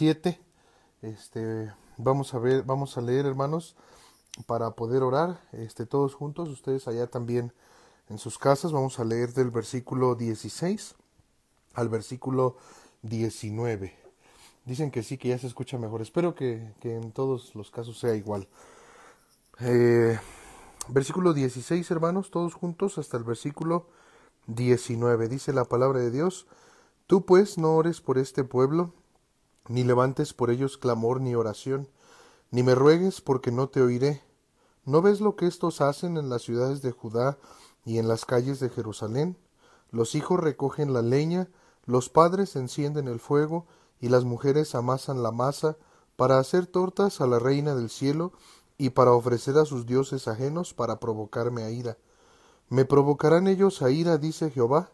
17. Este, vamos a ver, vamos a leer, hermanos, para poder orar, este, todos juntos, ustedes allá también en sus casas, vamos a leer del versículo 16 al versículo 19. Dicen que sí, que ya se escucha mejor. Espero que, que en todos los casos sea igual. Eh, versículo 16, hermanos, todos juntos, hasta el versículo 19. Dice la palabra de Dios, Tú pues no ores por este pueblo, ni levantes por ellos clamor ni oración, ni me ruegues porque no te oiré. ¿No ves lo que estos hacen en las ciudades de Judá y en las calles de Jerusalén? Los hijos recogen la leña, los padres encienden el fuego, y las mujeres amasan la masa para hacer tortas a la reina del cielo y para ofrecer a sus dioses ajenos para provocarme a ira. ¿Me provocarán ellos a ira? dice Jehová.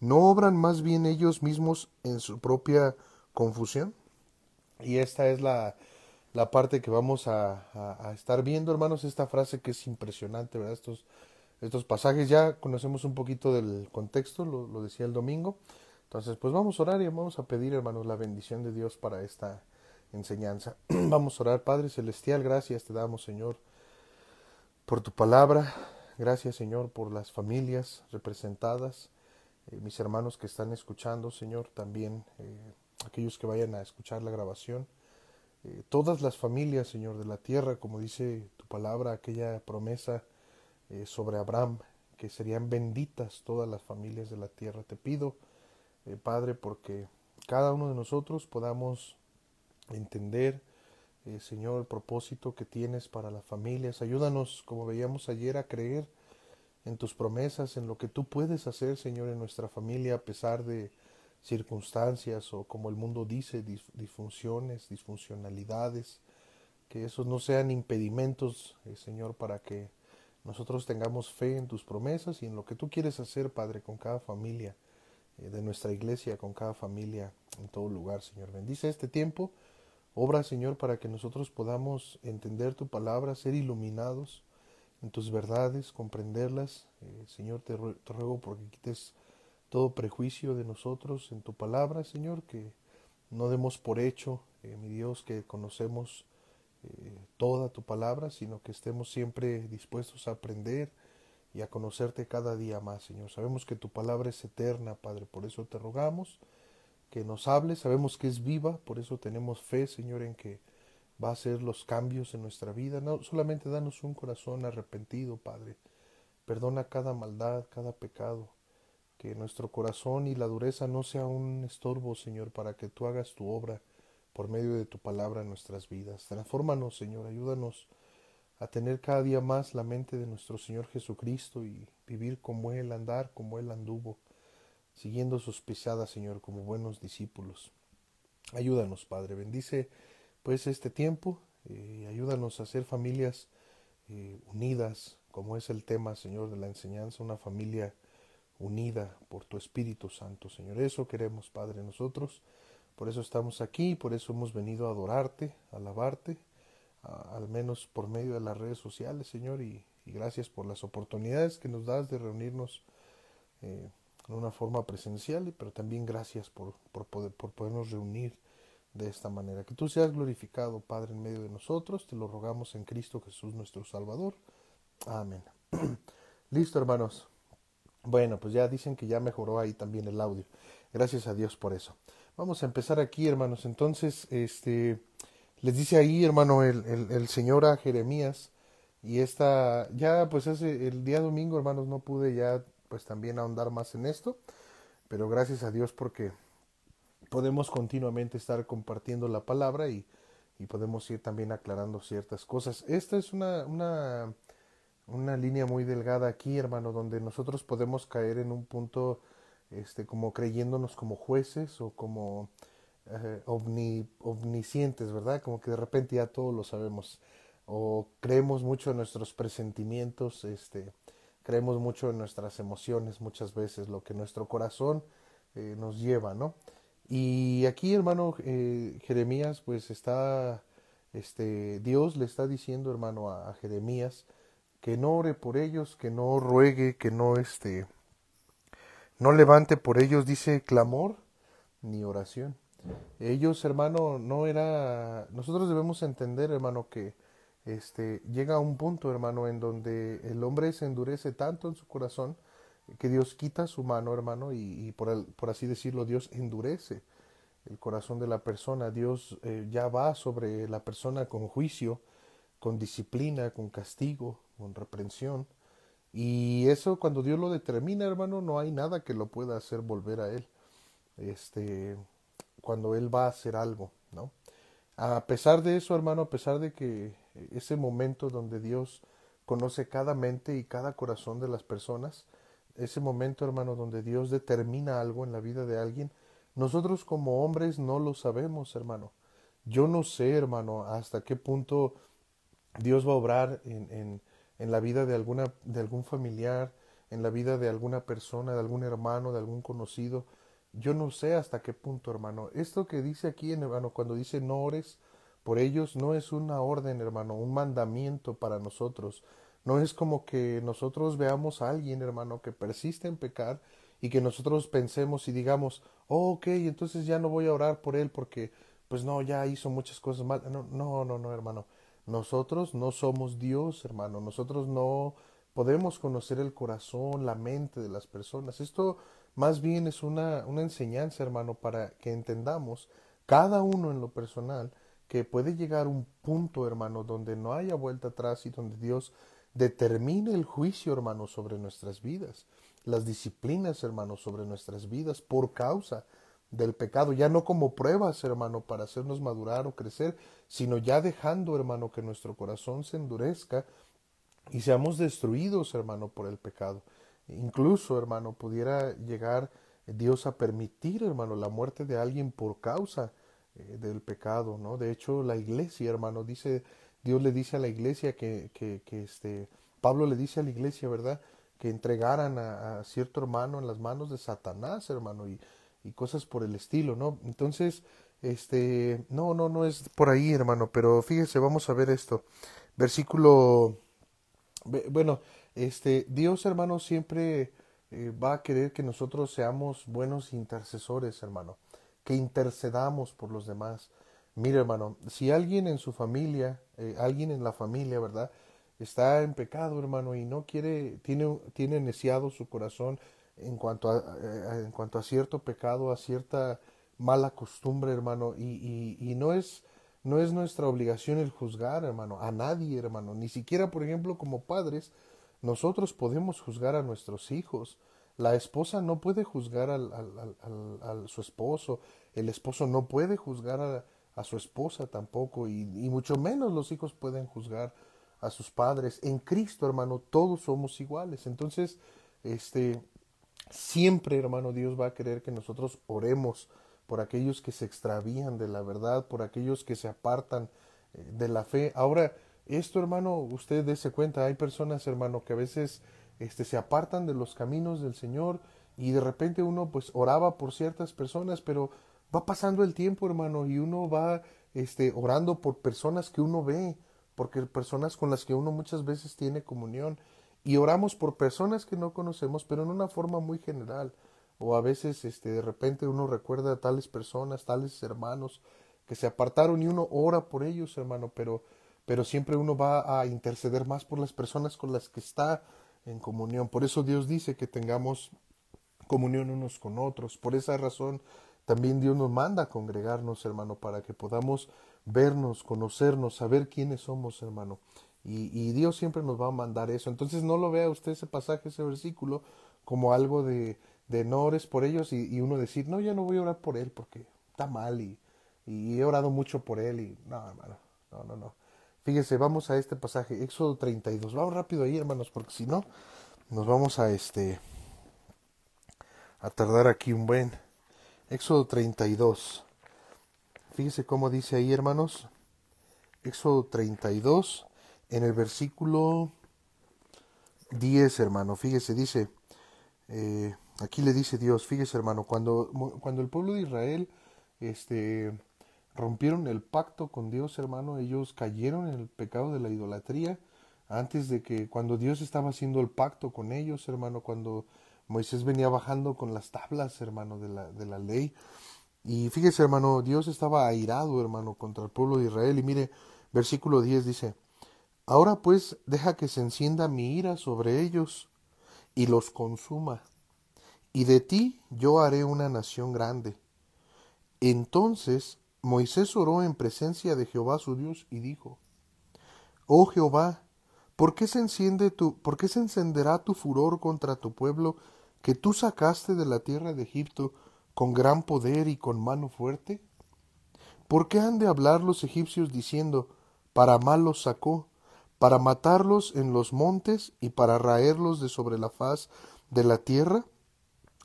¿No obran más bien ellos mismos en su propia confusión? Y esta es la, la parte que vamos a, a, estar viendo, hermanos, esta frase que es impresionante, ¿verdad? Estos, estos pasajes ya conocemos un poquito del contexto, lo, decía el domingo. Entonces, pues vamos a orar y vamos a pedir, hermanos, la bendición de Dios para esta enseñanza. vamos a orar, Padre Celestial, gracias te damos, Señor, por tu palabra. Gracias, Señor, por las familias representadas. Eh, mis hermanos que están escuchando, Señor, también eh, aquellos que vayan a escuchar la grabación, eh, todas las familias, Señor, de la tierra, como dice tu palabra, aquella promesa sobre Abraham, que serían benditas todas las familias de la tierra. Te pido, Padre, porque cada uno de nosotros podamos entender, Señor, el propósito que tienes para las familias. Ayúdanos, como veíamos ayer, a creer en tus promesas, en lo que tú puedes hacer, Señor, en nuestra familia, a pesar de circunstancias o como el mundo dice, disfunciones, disfuncionalidades, que esos no sean impedimentos, eh, Señor, para que nosotros tengamos fe en tus promesas y en lo que tú quieres hacer, Padre, con cada familia eh, de nuestra iglesia, con cada familia en todo lugar, Señor. Bendice este tiempo, obra, Señor, para que nosotros podamos entender tu palabra, ser iluminados, en tus verdades, comprenderlas. Eh, Señor, te, ruego porque quites todo prejuicio de nosotros en tu palabra, Señor, que no demos por hecho, eh, mi Dios, que conocemos eh, toda tu palabra, sino que estemos siempre dispuestos a aprender y a conocerte cada día más, Señor. Sabemos que tu palabra es eterna, Padre, por eso te rogamos que nos hables, sabemos que es viva, por eso tenemos fe, Señor, en que va a hacer los cambios en nuestra vida. No solamente danos un corazón arrepentido, Padre. Perdona cada maldad, cada pecado. Que nuestro corazón y la dureza no sea un estorbo, Señor, para que tú hagas tu obra por medio de tu palabra en nuestras vidas. Transfórmanos, Señor, ayúdanos a tener cada día más la mente de nuestro Señor Jesucristo y vivir como Él, andar como Él anduvo, siguiendo sus pisadas, Señor, como buenos discípulos. Ayúdanos, Padre, bendice pues este tiempo. Eh, ayúdanos a ser familias eh, unidas, como es el tema, Señor, de la enseñanza, una familia unida por tu Espíritu Santo, Señor. Eso queremos, Padre, nosotros. Por eso estamos aquí, por eso hemos venido a adorarte, a alabarte, al menos por medio de las redes sociales, Señor, y, gracias por las oportunidades que nos das de reunirnos eh, en una forma presencial, pero también gracias por, por, poder, por podernos reunir de esta manera. Que tú seas glorificado, Padre, en medio de nosotros. Te lo rogamos en Cristo Jesús, nuestro Salvador. Amén. Listo, hermanos. Bueno, pues ya dicen que ya mejoró ahí también el audio. Gracias a Dios por eso. Vamos a empezar aquí, hermanos. Entonces, este, les dice ahí, hermano, el, el, Señor a Jeremías. Y esta, ya pues hace el día domingo, hermanos, no pude ya pues también ahondar más en esto. Pero gracias a Dios porque podemos continuamente estar compartiendo la palabra y, y, podemos ir también aclarando ciertas cosas. Esta es una, una, una línea muy delgada aquí, hermano, donde nosotros podemos caer en un punto este, como creyéndonos como jueces o como eh, omniscientes, ¿verdad? Como que de repente ya todo lo sabemos. O creemos mucho en nuestros presentimientos, este, creemos mucho en nuestras emociones muchas veces, lo que nuestro corazón eh, nos lleva, ¿no? Y aquí, hermano eh, Jeremías, pues está, este, Dios le está diciendo, hermano, a, Jeremías, que no ore por ellos, que no ruegue, que no, este, no levante por ellos, dice clamor ni oración. Ellos, hermano, no era... Nosotros debemos entender, hermano, que este, llega a un punto, hermano, en donde el hombre se endurece tanto en su corazón que Dios quita su mano, hermano, y, por, por, así decirlo, Dios endurece el corazón de la persona. Dios eh, ya va sobre la persona con juicio, con disciplina, con castigo, con reprensión. Y eso cuando Dios lo determina, hermano, no hay nada que lo pueda hacer volver a Él. Este, cuando Él va a hacer algo, ¿no? A pesar de eso, hermano, a pesar de que ese momento donde Dios conoce cada mente y cada corazón de las personas, ese momento, hermano, donde Dios determina algo en la vida de alguien, nosotros como hombres no lo sabemos, hermano. Yo no sé, hermano, hasta qué punto Dios va a obrar en, en, en la vida de, alguna, de algún familiar, en la vida de alguna persona, de algún hermano, de algún conocido. Yo no sé hasta qué punto, hermano. Esto que dice aquí, hermano, cuando dice no ores por ellos, no es una orden, hermano, un mandamiento para nosotros. No es como que nosotros veamos a alguien, hermano, que persiste en pecar y que nosotros pensemos y digamos, oh, ok, entonces ya no voy a orar por él porque, pues no, ya hizo muchas cosas mal. No, no, no, no, hermano. Nosotros no somos Dios, hermano. Nosotros no podemos conocer el corazón, la mente de las personas. Esto más bien es una, una enseñanza, hermano, para que entendamos cada uno en lo personal que puede llegar un punto, hermano, donde no haya vuelta atrás y donde Dios determine el juicio, hermano, sobre nuestras vidas, las disciplinas, hermano, sobre nuestras vidas por causa del pecado, ya no como pruebas, hermano, para hacernos madurar o crecer, sino ya dejando, hermano, que nuestro corazón se endurezca y seamos destruidos, hermano, por el pecado. Incluso, hermano, pudiera llegar Dios a permitir, hermano, la muerte de alguien por causa eh, del pecado, ¿no? De hecho, la iglesia, hermano, dice, Dios le dice a la iglesia que, que, que este, Pablo le dice a la iglesia, ¿verdad? Que entregaran a, a, cierto hermano en las manos de Satanás, hermano, y, y cosas por el estilo, ¿no? Entonces, este, no, no, no es por ahí, hermano, pero fíjese, vamos a ver esto. Versículo, bueno, este, Dios, hermano, siempre eh, va a querer que nosotros seamos buenos intercesores, hermano, que intercedamos por los demás. Mire, hermano, si alguien en su familia, eh, alguien en la familia, ¿verdad? Está en pecado, hermano, y no quiere, tiene, tiene neciado su corazón en cuanto a, eh, en cuanto a cierto pecado, a cierta mala costumbre, hermano, y, y, no es no es nuestra obligación el juzgar, hermano, a nadie, hermano, ni siquiera, por ejemplo, como padres, nosotros podemos juzgar a nuestros hijos. La esposa no puede juzgar al, al, su esposo, el esposo no puede juzgar a, su esposa tampoco, y, mucho menos los hijos pueden juzgar a sus padres. En Cristo, hermano, todos somos iguales. Entonces, este, Siempre, hermano, Dios va a querer que nosotros oremos por aquellos que se extravían de la verdad, por aquellos que se apartan eh, de la fe. Ahora, esto, hermano, usted dése cuenta, hay personas, hermano, que a veces este, se apartan de los caminos del Señor y de repente uno pues oraba por ciertas personas, pero va pasando el tiempo, hermano, y uno va este, orando por personas que uno ve, porque personas con las que uno muchas veces tiene comunión y oramos por personas que no conocemos, pero en una forma muy general. O a veces este, de repente uno recuerda a tales personas, tales hermanos que se apartaron y uno ora por ellos, hermano, pero, pero siempre uno va a interceder más por las personas con las que está en comunión. Por eso Dios dice que tengamos comunión unos con otros. Por esa razón también Dios nos manda a congregarnos, hermano, para que podamos vernos, conocernos, saber quiénes somos, hermano. Y, Dios siempre nos va a mandar eso. Entonces no lo vea usted ese pasaje, ese versículo, como algo de, de no ores por ellos y, y, uno decir, no, ya no voy a orar por él porque está mal y, y he orado mucho por él y no, hermano, no, no, no. Fíjese, vamos a este pasaje, Éxodo 32. Vamos rápido ahí, hermanos, porque si no, nos vamos a este a tardar aquí un buen. Éxodo 32. Fíjese cómo dice ahí, hermanos. Éxodo 32 en el versículo 10, hermano, fíjese, dice, eh, aquí le dice Dios, fíjese, hermano, cuando, cuando el pueblo de Israel este, rompieron el pacto con Dios, hermano, ellos cayeron en el pecado de la idolatría, antes de que, cuando Dios estaba haciendo el pacto con ellos, hermano, cuando Moisés venía bajando con las tablas, hermano, de la, de la ley, Y fíjese, hermano, Dios estaba airado, hermano, contra el pueblo de Israel. Y mire, versículo 10 dice, Ahora pues deja que se encienda mi ira sobre ellos y los consuma, y de ti yo haré una nación grande. Entonces Moisés oró en presencia de Jehová su Dios y dijo, Oh Jehová, ¿por qué se enciende tu, por qué se encenderá tu furor contra tu pueblo que tú sacaste de la tierra de Egipto con gran poder y con mano fuerte? ¿Por qué han de hablar los egipcios diciendo, para mal los sacó, para matarlos en los montes y para raerlos de sobre la faz de la tierra?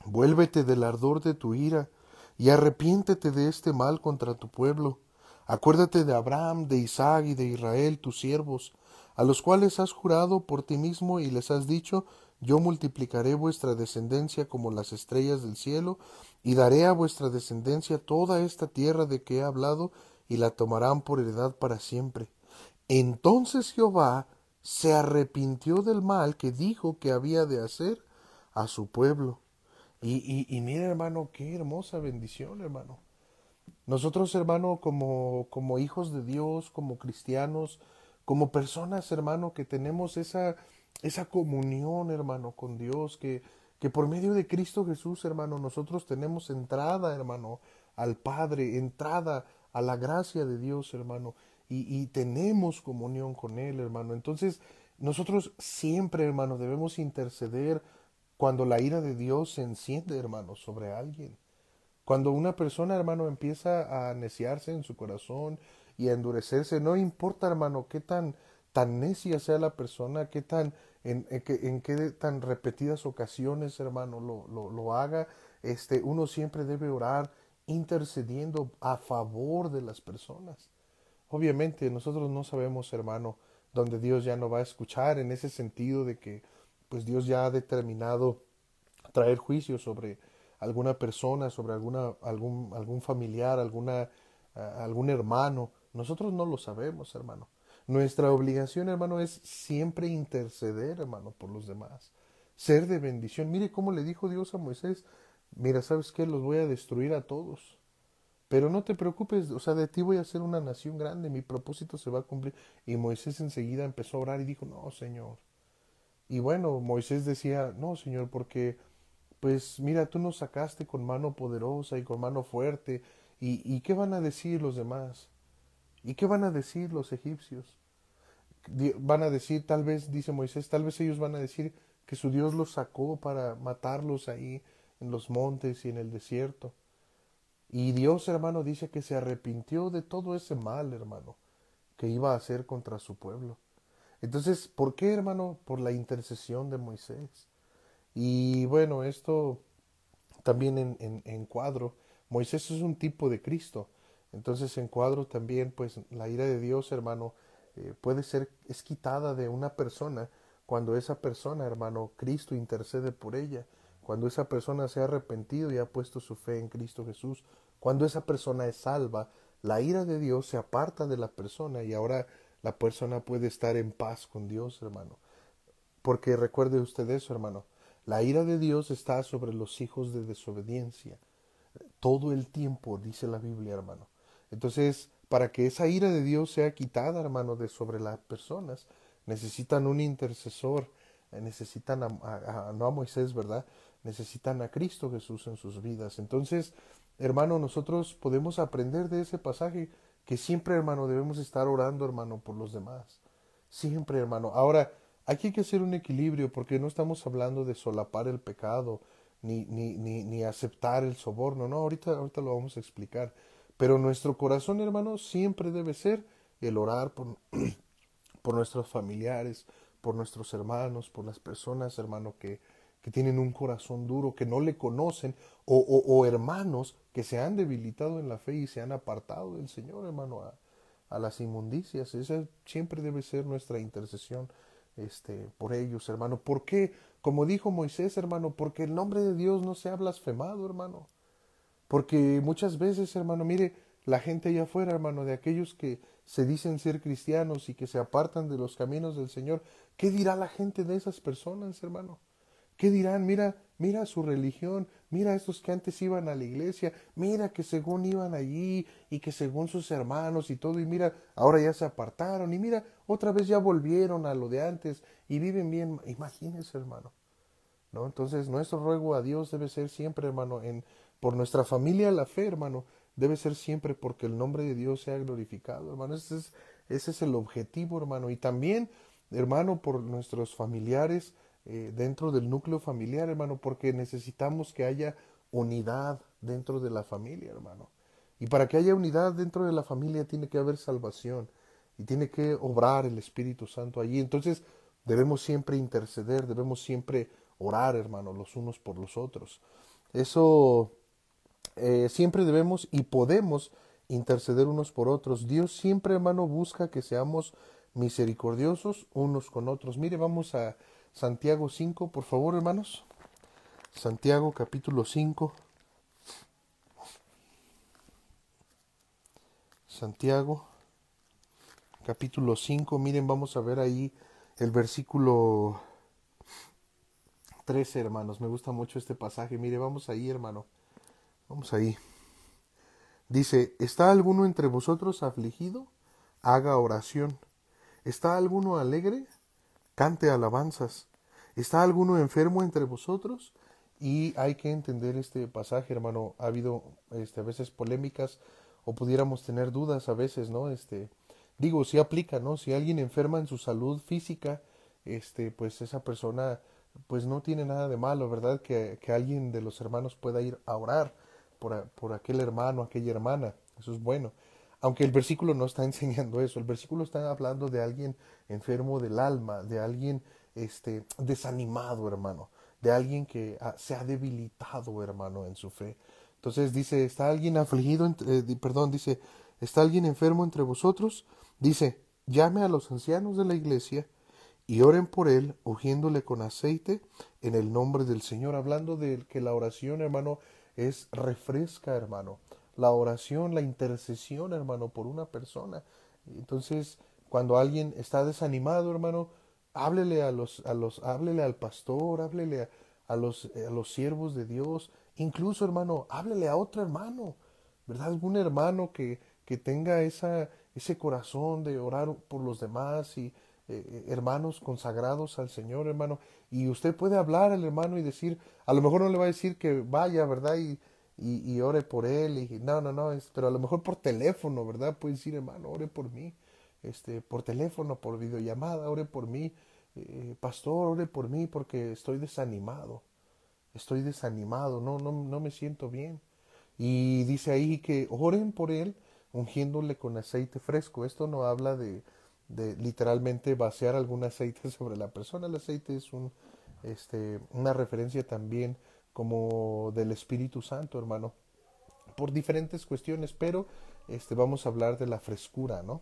Vuélvete del ardor de tu ira y arrepiéntete de este mal contra tu pueblo. Acuérdate de Abraham, de Isaac y de Israel, tus siervos, a los cuales has jurado por ti mismo y les has dicho, yo multiplicaré vuestra descendencia como las estrellas del cielo, y daré a vuestra descendencia toda esta tierra de que he hablado, y la tomarán por heredad para siempre. Entonces Jehová se arrepintió del mal que dijo que había de hacer a su pueblo. Y, y, y mira, hermano, qué hermosa bendición, hermano. Nosotros, hermano, como, como hijos de Dios, como cristianos, como personas, hermano, que tenemos esa, esa comunión, hermano, con Dios, que, que por medio de Cristo Jesús, hermano, nosotros tenemos entrada, hermano, al Padre, entrada a la gracia de Dios, hermano, y, tenemos comunión con Él, hermano. Entonces, nosotros siempre, hermano, debemos interceder cuando la ira de Dios se enciende, hermano, sobre alguien. Cuando una persona, hermano, empieza a neciarse en su corazón y a endurecerse, no importa, hermano, qué tan, tan necia sea la persona, qué tan en, en, qué tan repetidas ocasiones, hermano, lo, lo, lo, haga, este, uno siempre debe orar intercediendo a favor de las personas. Obviamente nosotros no sabemos, hermano, donde Dios ya no va a escuchar en ese sentido de que pues Dios ya ha determinado traer juicio sobre alguna persona, sobre alguna, algún, algún familiar, alguna, algún hermano. Nosotros no lo sabemos, hermano. Nuestra obligación, hermano, es siempre interceder, hermano, por los demás. Ser de bendición. Mire cómo le dijo Dios a Moisés, mira, ¿sabes qué? Los voy a destruir a todos. Pero no te preocupes, o sea, de ti voy a hacer una nación grande, mi propósito se va a cumplir. Y Moisés enseguida empezó a orar y dijo, no, Señor. Y bueno, Moisés decía, no, Señor, porque, pues mira, tú nos sacaste con mano poderosa y con mano fuerte. ¿Y, y qué van a decir los demás? ¿Y qué van a decir los egipcios? Van a decir, tal vez, dice Moisés, tal vez ellos van a decir que su Dios los sacó para matarlos ahí en los montes y en el desierto. Y Dios, hermano, dice que se arrepintió de todo ese mal, hermano, que iba a hacer contra su pueblo. Entonces, ¿por qué, hermano? Por la intercesión de Moisés. Y bueno, esto también en, en, en cuadro, Moisés es un tipo de Cristo. Entonces en cuadro también, pues la ira de Dios, hermano, eh, puede ser, es quitada de una persona cuando esa persona, hermano, Cristo intercede por ella, cuando esa persona se ha arrepentido y ha puesto su fe en Cristo Jesús, cuando esa persona es salva, la ira de Dios se aparta de la persona y ahora la persona puede estar en paz con Dios, hermano. Porque recuerde usted eso, hermano, la ira de Dios está sobre los hijos de desobediencia. Todo el tiempo, dice la Biblia, hermano. Entonces, para que esa ira de Dios sea quitada, hermano, de sobre las personas, necesitan un intercesor, necesitan a, no a Moisés, ¿verdad? Necesitan a Cristo Jesús en sus vidas. Entonces, hermano, nosotros podemos aprender de ese pasaje que siempre, hermano, debemos estar orando, hermano, por los demás. Siempre, hermano. Ahora, aquí hay que hacer un equilibrio porque no estamos hablando de solapar el pecado ni, ni, ni, ni aceptar el soborno. No, ahorita, ahorita lo vamos a explicar. Pero nuestro corazón, hermano, siempre debe ser el orar por, por nuestros familiares, por nuestros hermanos, por las personas, hermano, que, que tienen un corazón duro, que no le conocen, o, o, hermanos que se han debilitado en la fe y se han apartado del Señor, hermano, a, a las inmundicias. Esa siempre debe ser nuestra intercesión este, por ellos, hermano. ¿Por qué? Como dijo Moisés, hermano, porque el nombre de Dios no se ha blasfemado, hermano. Porque muchas veces, hermano, mire, la gente allá afuera, hermano, de aquellos que se dicen ser cristianos y que se apartan de los caminos del Señor, ¿qué dirá la gente de esas personas, hermano? ¿Qué dirán? Mira, mira su religión, mira estos que antes iban a la iglesia, mira que según iban allí y que según sus hermanos y todo, y mira, ahora ya se apartaron, y mira, otra vez ya volvieron a lo de antes y viven bien. Imagínense, hermano. ¿No? Entonces, nuestro ruego a Dios debe ser siempre, hermano, en por nuestra familia la fe, hermano, debe ser siempre porque el nombre de Dios sea glorificado, hermano. Ese es, ese es el objetivo, hermano. Y también, hermano, por nuestros familiares eh, dentro del núcleo familiar, hermano, porque necesitamos que haya unidad dentro de la familia, hermano. Y para que haya unidad dentro de la familia tiene que haber salvación y tiene que obrar el Espíritu Santo allí. Entonces debemos siempre interceder, debemos siempre orar, hermano, los unos por los otros. Eso eh, siempre debemos y podemos interceder unos por otros. Dios siempre, hermano, busca que seamos misericordiosos unos con otros. Mire, vamos a Santiago 5, por favor, hermanos. Santiago capítulo 5. Santiago capítulo 5. Miren, vamos a ver ahí el versículo 13, hermanos. Me gusta mucho este pasaje. Mire, vamos ahí, hermano. Vamos ahí. Dice, ¿está alguno entre vosotros afligido? Haga oración. ¿Está alguno alegre? Cante alabanzas. ¿Está alguno enfermo entre vosotros? Y hay que entender este pasaje, hermano. Ha habido este, a veces polémicas o pudiéramos tener dudas a veces, ¿no? Este, digo, si aplica, ¿no? Si alguien enferma en su salud física, este, pues esa persona, pues no tiene nada de malo, ¿verdad? Que, que alguien de los hermanos pueda ir a orar por, aquel hermano, aquella hermana. Eso es bueno. Aunque el versículo no está enseñando eso, el versículo está hablando de alguien enfermo del alma, de alguien este, desanimado, hermano, de alguien que ah, se ha debilitado, hermano, en su fe. Entonces dice, ¿está alguien afligido? Eh, perdón, dice, ¿está alguien enfermo entre vosotros? Dice, llame a los ancianos de la iglesia y oren por él, ungiéndole con aceite en el nombre del Señor, hablando de que la oración, hermano, es refresca, hermano. La oración, la intercesión, hermano, por una persona. Entonces, cuando alguien está desanimado, hermano, háblele a los, a los, háblele al pastor, háblele a, los, a los siervos de Dios, incluso, hermano, háblele a otro hermano, ¿verdad? Algún hermano que, que tenga esa, ese corazón de orar por los demás y eh, eh, hermanos consagrados al Señor, hermano. Y usted puede hablar al hermano y decir, a lo mejor no le va a decir que vaya, ¿verdad? Y, y, ore por él. Y no, no, no, pero a lo mejor por teléfono, ¿verdad? Puede decir, hermano, ore por mí. Este, por teléfono, por videollamada, ore por mí. Eh, pastor, ore por mí porque estoy desanimado. Estoy desanimado, no, no, no me siento bien. Y dice ahí que oren por él ungiéndole con aceite fresco. Esto no habla de, de literalmente vaciar algún aceite sobre la persona. El aceite es un, este, una referencia también como del Espíritu Santo, hermano, por diferentes cuestiones, pero este, vamos a hablar de la frescura, ¿no?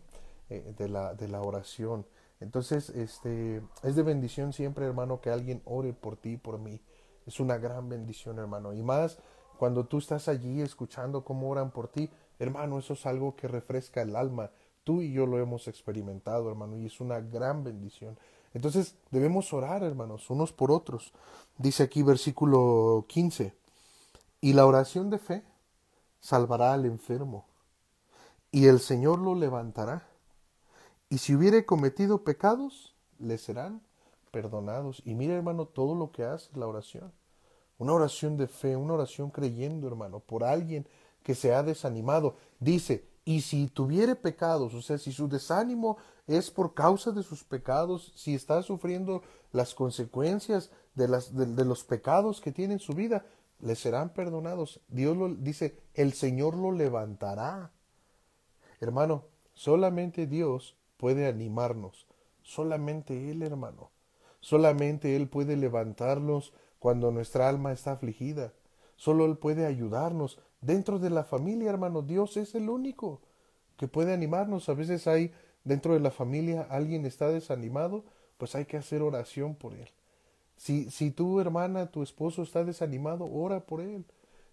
Eh, de, la, de la oración. Entonces, este, es de bendición siempre, hermano, que alguien ore por ti, por mí. Es una gran bendición, hermano. Y más cuando tú estás allí escuchando cómo oran por ti, hermano, eso es algo que refresca el alma, Tú y yo lo hemos experimentado, hermano, y es una gran bendición. Entonces debemos orar, hermanos, unos por otros. Dice aquí versículo 15, y la oración de fe salvará al enfermo, y el Señor lo levantará. Y si hubiere cometido pecados, le serán perdonados. Y mira, hermano, todo lo que hace la oración. Una oración de fe, una oración creyendo, hermano, por alguien que se ha desanimado. Dice, y si tuviere pecados, o sea, si su desánimo es por causa de sus pecados, si está sufriendo las consecuencias de, los pecados que tiene en su vida, le serán perdonados. Dios lo dice, el Señor lo levantará. Hermano, solamente Dios puede animarnos, solamente Él, hermano. Solamente Él puede levantarnos cuando nuestra alma está afligida. Solo Él puede ayudarnos. Dentro de la familia, hermano, Dios es el único que puede animarnos. A veces hay dentro de la familia alguien está desanimado, pues hay que hacer oración por él. Si, si tu hermana, tu esposo está desanimado, ora por él.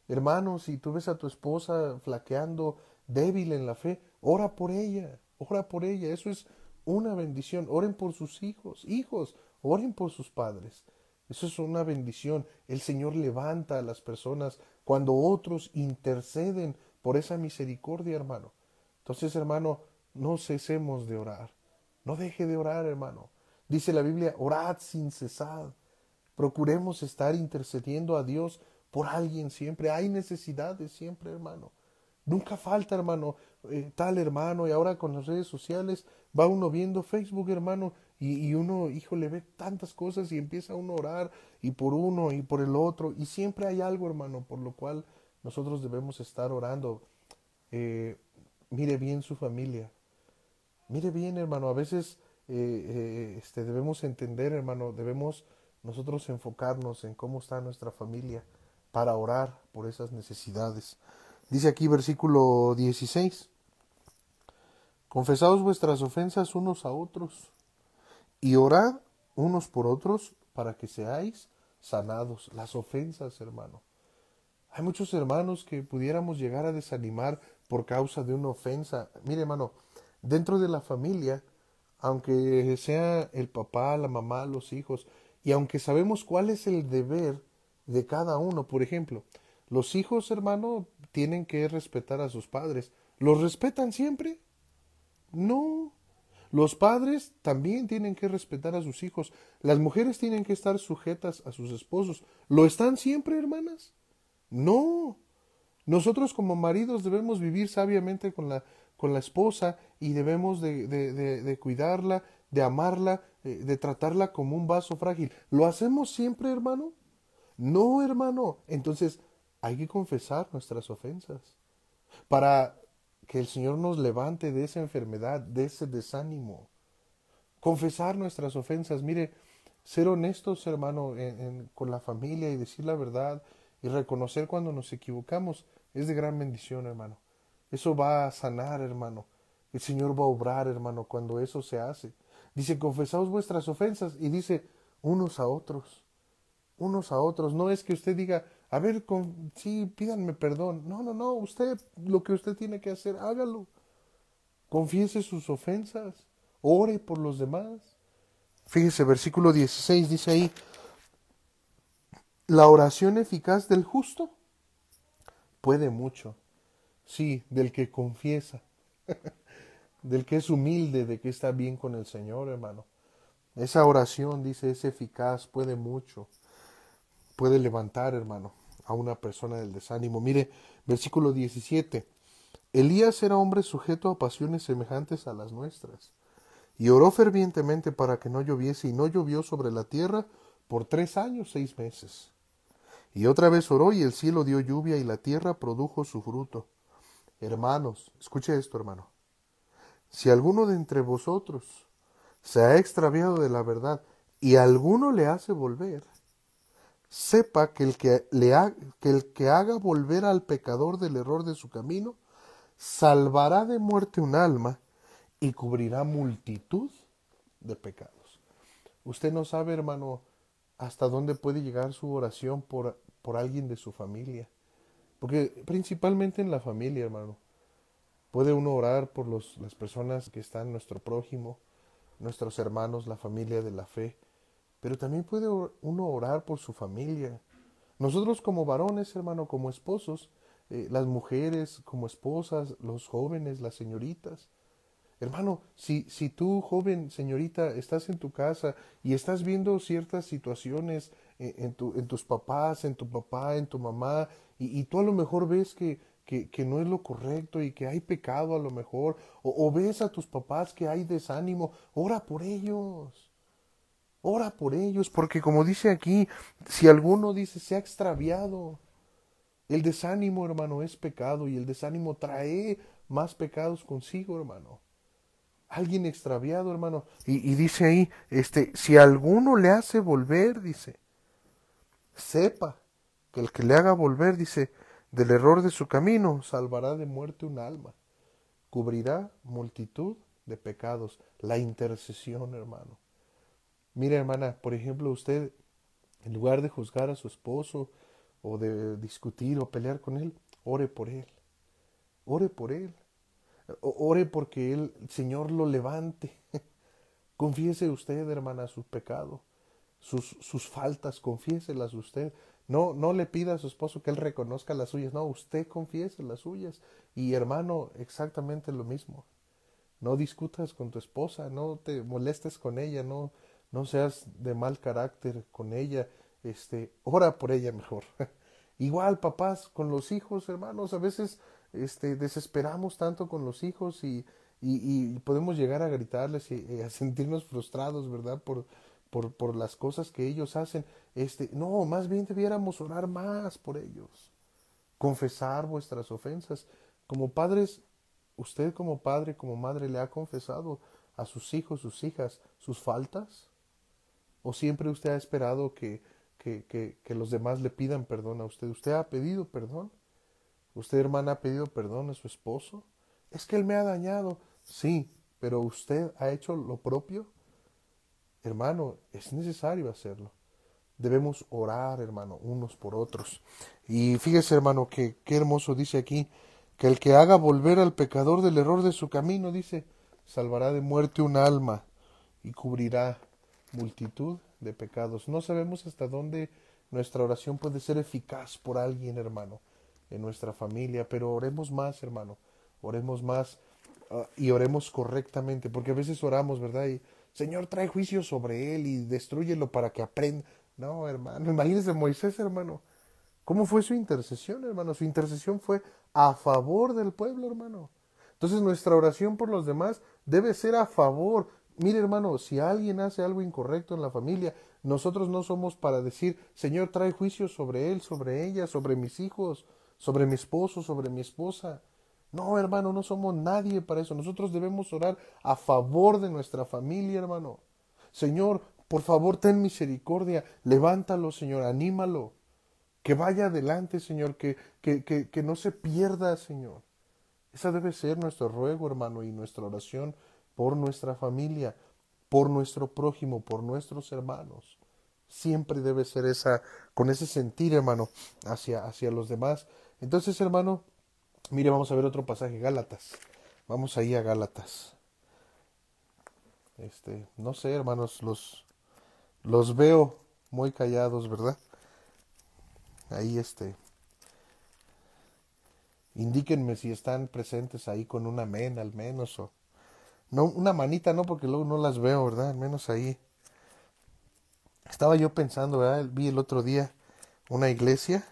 Hermano, si tú ves a tu esposa flaqueando, débil en la fe, ora por ella, ora por ella. Eso es una bendición. Oren por sus hijos, hijos, oren por sus padres. Eso es una bendición. El Señor levanta a las personas cuando otros interceden por esa misericordia, hermano. Entonces, hermano, no cesemos de orar. No deje de orar, hermano. Dice la Biblia, orad sin cesar. Procuremos estar intercediendo a Dios por alguien siempre. Hay necesidades siempre, hermano. Nunca falta, hermano, eh, tal hermano. Y ahora con las redes sociales va uno viendo Facebook, hermano, y, uno, hijo, le ve tantas cosas y empieza uno a orar y por uno y por el otro. Y siempre hay algo, hermano, por lo cual nosotros debemos estar orando. Eh, mire bien su familia. Mire bien, hermano. A veces eh, este, debemos entender, hermano, debemos nosotros enfocarnos en cómo está nuestra familia para orar por esas necesidades. Dice aquí versículo 16, confesaos vuestras ofensas unos a otros y orad unos por otros para que seáis sanados. Las ofensas, hermano. Hay muchos hermanos que pudiéramos llegar a desanimar por causa de una ofensa. Mire, hermano, dentro de la familia, aunque sea el papá, la mamá, los hijos, y aunque sabemos cuál es el deber de cada uno, por ejemplo, los hijos, hermano, tienen que respetar a sus padres. ¿Los respetan siempre? No. Los padres también tienen que respetar a sus hijos. Las mujeres tienen que estar sujetas a sus esposos. ¿Lo están siempre, hermanas? No. Nosotros como maridos debemos vivir sabiamente con la, con la esposa y debemos de, de, de cuidarla, de amarla, eh, de tratarla como un vaso frágil. ¿Lo hacemos siempre, hermano? No, hermano. Entonces hay que confesar nuestras ofensas para que el Señor nos levante de esa enfermedad, de ese desánimo. Confesar nuestras ofensas. Mire, ser honestos, hermano, con la familia y decir la verdad y reconocer cuando nos equivocamos es de gran bendición, hermano. Eso va a sanar, hermano. El Señor va a obrar, hermano, cuando eso se hace. Dice, confesaos vuestras ofensas y dice, unos a otros, unos a otros. No es que usted diga, a ver, con, sí, pídanme perdón. No, no, no, usted, lo que usted tiene que hacer, hágalo. Confiese sus ofensas, ore por los demás. Fíjese, versículo 16 dice ahí, la oración eficaz del justo puede mucho. Sí, del que confiesa. del que es humilde, de que está bien con el Señor, hermano. Esa oración, dice, es eficaz, puede mucho, puede levantar, hermano, a una persona del desánimo. Mire, versículo 17. Elías era hombre sujeto a pasiones semejantes a las nuestras, y oró fervientemente para que no lloviese, y no llovió sobre la tierra por tres años, seis meses. Y otra vez oró, y el cielo dio lluvia, y la tierra produjo su fruto. Hermanos, escuche esto, hermano. Si alguno de entre vosotros se ha extraviado de la verdad y alguno le hace volver, sepa que el que, le que el que haga volver al pecador del error de su camino, salvará de muerte un alma y cubrirá multitud de pecados. Usted no sabe, hermano, hasta dónde puede llegar su oración por, por alguien de su familia. Porque principalmente en la familia, hermano. Puede uno orar por los, las personas que están nuestro prójimo, nuestros hermanos, la familia de la fe, pero también puede uno orar por su familia. Nosotros como varones, hermano, como esposos, eh, las mujeres como esposas, los jóvenes, las señoritas. Hermano, si, si tú, joven señorita, estás en tu casa y estás viendo ciertas situaciones eh, en, tu, en tus papás, en tu papá, en tu mamá, y, y tú a lo mejor ves que que, no es lo correcto y que hay pecado a lo mejor, o, ves a tus papás que hay desánimo, ora por ellos. Ora por ellos, porque como dice aquí, si alguno dice se ha extraviado, el desánimo, hermano, es pecado y el desánimo trae más pecados consigo, hermano. Alguien extraviado, hermano. Y, y, dice ahí, este, si alguno le hace volver, dice, sepa que el que le haga volver, dice, del error de su camino, salvará de muerte un alma, cubrirá multitud de pecados, la intercesión, hermano. Mira, hermana, por ejemplo, usted, en lugar de juzgar a su esposo o de discutir o pelear con él, ore por él. Ore por él. Ore porque el Señor lo levante. Confiese usted, hermana, su pecado. sus, sus faltas, confiéselas usted. No, no le pida a su esposo que él reconozca las suyas, no, usted confiese las suyas. Y hermano, exactamente lo mismo. No discutas con tu esposa, no te molestes con ella, no, no seas de mal carácter con ella, este, ora por ella mejor. Igual, papás, con los hijos, hermanos, a veces este, desesperamos tanto con los hijos y, y, podemos llegar a gritarles y, a sentirnos frustrados, ¿verdad? Por, por, por las cosas que ellos hacen. Este, no, más bien debiéramos orar más por ellos, confesar vuestras ofensas. Como padres, usted como padre, como madre, le ha confesado a sus hijos, sus hijas, sus faltas? ¿O siempre usted ha esperado que, que, que, los demás le pidan perdón a usted? ¿Usted ha pedido perdón? ¿Usted, hermana, ha pedido perdón a su esposo? Es que él me ha dañado. Sí, pero usted ha hecho lo propio. Hermano, es necesario hacerlo. Debemos orar, hermano, unos por otros. Y fíjese, hermano, que qué hermoso dice aquí, que el que haga volver al pecador del error de su camino, dice, salvará de muerte un alma y cubrirá multitud de pecados. No sabemos hasta dónde nuestra oración puede ser eficaz por alguien, hermano, en nuestra familia, pero oremos más, hermano, oremos más ah, y oremos correctamente, porque a veces oramos, ¿verdad? Y Señor, trae juicio sobre él y destruyelo para que aprenda. No, hermano, imagínese Moisés, hermano. ¿Cómo fue su intercesión, hermano? Su intercesión fue a favor del pueblo, hermano. Entonces nuestra oración por los demás debe ser a favor. Mire, hermano, si alguien hace algo incorrecto en la familia, nosotros no somos para decir, Señor, trae juicio sobre él, sobre ella, sobre mis hijos, sobre mi esposo, sobre mi esposa. No, hermano, no somos nadie para eso. Nosotros debemos orar a favor de nuestra familia, hermano. Señor, por favor, ten misericordia. Levántalo, Señor, anímalo. Que vaya adelante, Señor, que, que, que, que no se pierda, Señor. Esa debe ser nuestro ruego, hermano, y nuestra oración por nuestra familia, por nuestro prójimo, por nuestros hermanos. Siempre debe ser esa, con ese sentir, hermano, hacia, hacia los demás. Entonces, hermano, Mire, vamos a ver otro pasaje, Gálatas. Vamos ahí a Gálatas. Este, no sé, hermanos, los los veo muy callados, ¿verdad? Ahí este indíquenme si están presentes ahí con un amén al menos o no una manita no porque luego no las veo, ¿verdad? Al menos ahí. Estaba yo pensando, ¿verdad? Vi el otro día una iglesia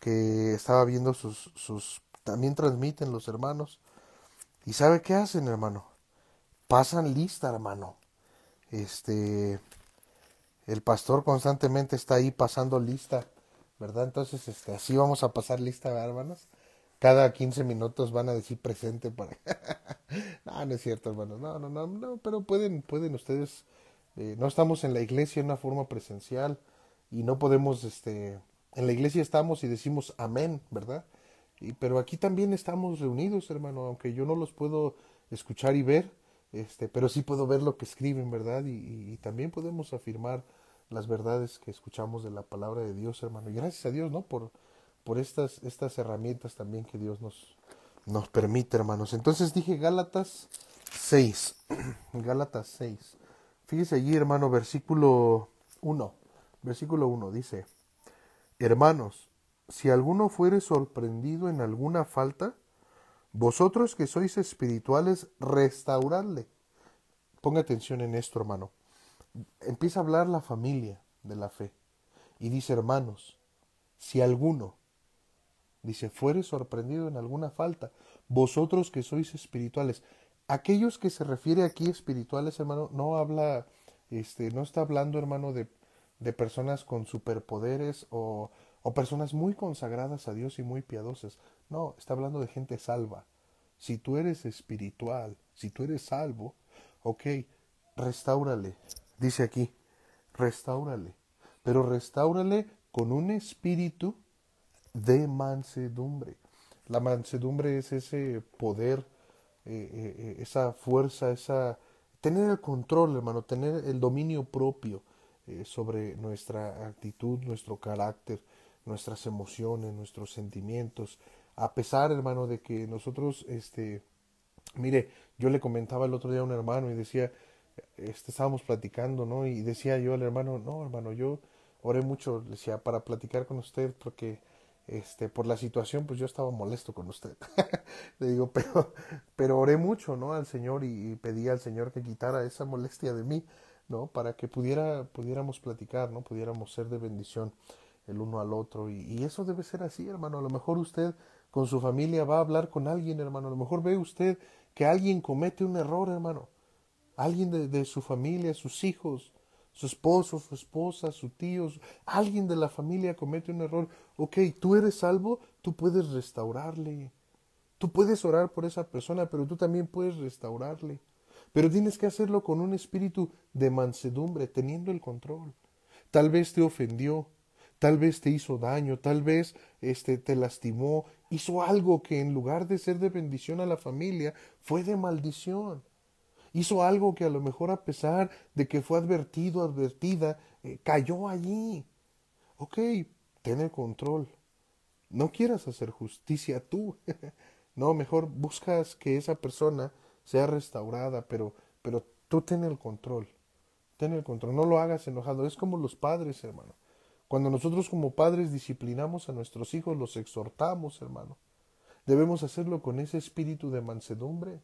que estaba viendo sus, sus también transmiten los hermanos. ¿Y sabe qué hacen, hermano? Pasan lista, hermano. Este, el pastor constantemente está ahí pasando lista, ¿verdad? Entonces, este, así vamos a pasar lista, hermanos? Cada 15 minutos van a decir presente para... no, no es cierto, hermanos. No, no, no, no, pero pueden, pueden ustedes... Eh, no estamos en la iglesia en una forma presencial y no podemos, este... En la iglesia estamos y decimos amén, ¿verdad? pero aquí también estamos reunidos, hermano, aunque yo no los puedo escuchar y ver, este, pero sí puedo ver lo que escriben, ¿verdad? Y, también podemos afirmar las verdades que escuchamos de la palabra de Dios, hermano. Y gracias a Dios, ¿no? Por, por estas, estas herramientas también que Dios nos, nos permite, hermanos. Entonces dije Gálatas 6. Gálatas 6. Fíjese allí, hermano, versículo 1. Versículo 1 dice, hermanos, si alguno fuere sorprendido en alguna falta, vosotros que sois espirituales, restauradle. Ponga atención en esto, hermano. Empieza a hablar la familia de la fe. Y dice, hermanos, si alguno, dice, fuere sorprendido en alguna falta, vosotros que sois espirituales, aquellos que se refiere aquí espirituales, hermano, no habla, este, no está hablando, hermano, de, de personas con superpoderes o o personas muy consagradas a Dios y muy piadosas. No, está hablando de gente salva. Si tú eres espiritual, si tú eres salvo, ok, restáurale. Dice aquí, restáurale. Pero restáurale con un espíritu de mansedumbre. La mansedumbre es ese poder, eh, eh, eh, esa fuerza, esa tener el control, hermano, tener el dominio propio sobre nuestra actitud, nuestro carácter, nuestras emociones, nuestros sentimientos, a pesar, hermano, de que nosotros, este, mire, yo le comentaba el otro día a un hermano y decía, este, estábamos platicando, ¿no? Y decía yo al hermano, no, hermano, yo oré mucho, decía, para platicar con usted, porque este, por la situación, pues yo estaba molesto con usted. le digo, pero, pero oré mucho, ¿no? Al Señor y, pedí al Señor que quitara esa molestia de mí, ¿no? Para que pudiera, pudiéramos platicar, ¿no? Pudiéramos ser de bendición el uno al otro. Y, eso debe ser así, hermano. A lo mejor usted con su familia va a hablar con alguien, hermano. A lo mejor ve usted que alguien comete un error, hermano. Alguien de su familia, sus hijos, su esposo, su esposa, su tío, alguien de la familia comete un error. Ok, tú eres salvo, tú puedes restaurarle. Tú puedes orar por esa persona, pero tú también puedes restaurarle. Pero tienes que hacerlo con un espíritu de mansedumbre, teniendo el control. Tal vez te ofendió, tal vez te hizo daño, tal vez este te lastimó, hizo algo que en lugar de ser de bendición a la familia, fue de maldición. Hizo algo que a lo mejor a pesar de que fue advertido, advertida, eh, cayó allí. Ok, ten el control. No quieras hacer justicia tú. no, mejor buscas que esa persona sea restaurada, pero, pero tú ten el control. Ten el control. No lo hagas enojado. Es como los padres, hermano. Cuando nosotros como padres disciplinamos a nuestros hijos, los exhortamos, hermano. Debemos hacerlo con ese espíritu de mansedumbre.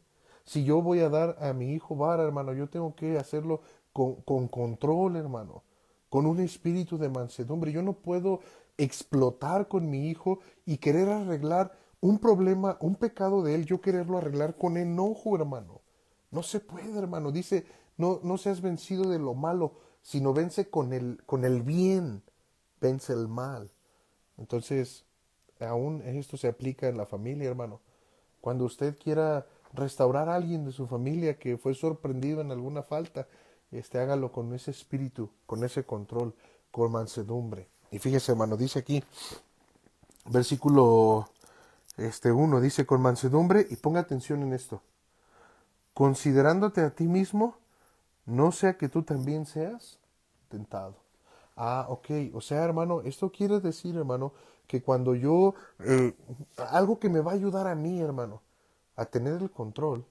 Si yo voy a dar a mi hijo vara, hermano, yo tengo que hacerlo con, con control, hermano, con un espíritu de mansedumbre. Yo no puedo explotar con mi hijo y querer arreglar un problema, un pecado de él, yo quererlo arreglar con enojo, hermano. No se puede, hermano. Dice, no, no seas vencido de lo malo, sino vence con el, con el bien, vence el mal. Entonces, aún esto se aplica en la familia, hermano. Cuando usted quiera restaurar a alguien de su familia que fue sorprendido en alguna falta, este, hágalo con ese espíritu, con ese control, con mansedumbre. Y fíjese, hermano, dice aquí, versículo este 1, dice con mansedumbre, y ponga atención en esto, considerándote a ti mismo, no sea que tú también seas tentado. Ah, ok, o sea, hermano, esto quiere decir, hermano, que cuando yo, eh, algo que me va a ayudar a mí, hermano, a tener el control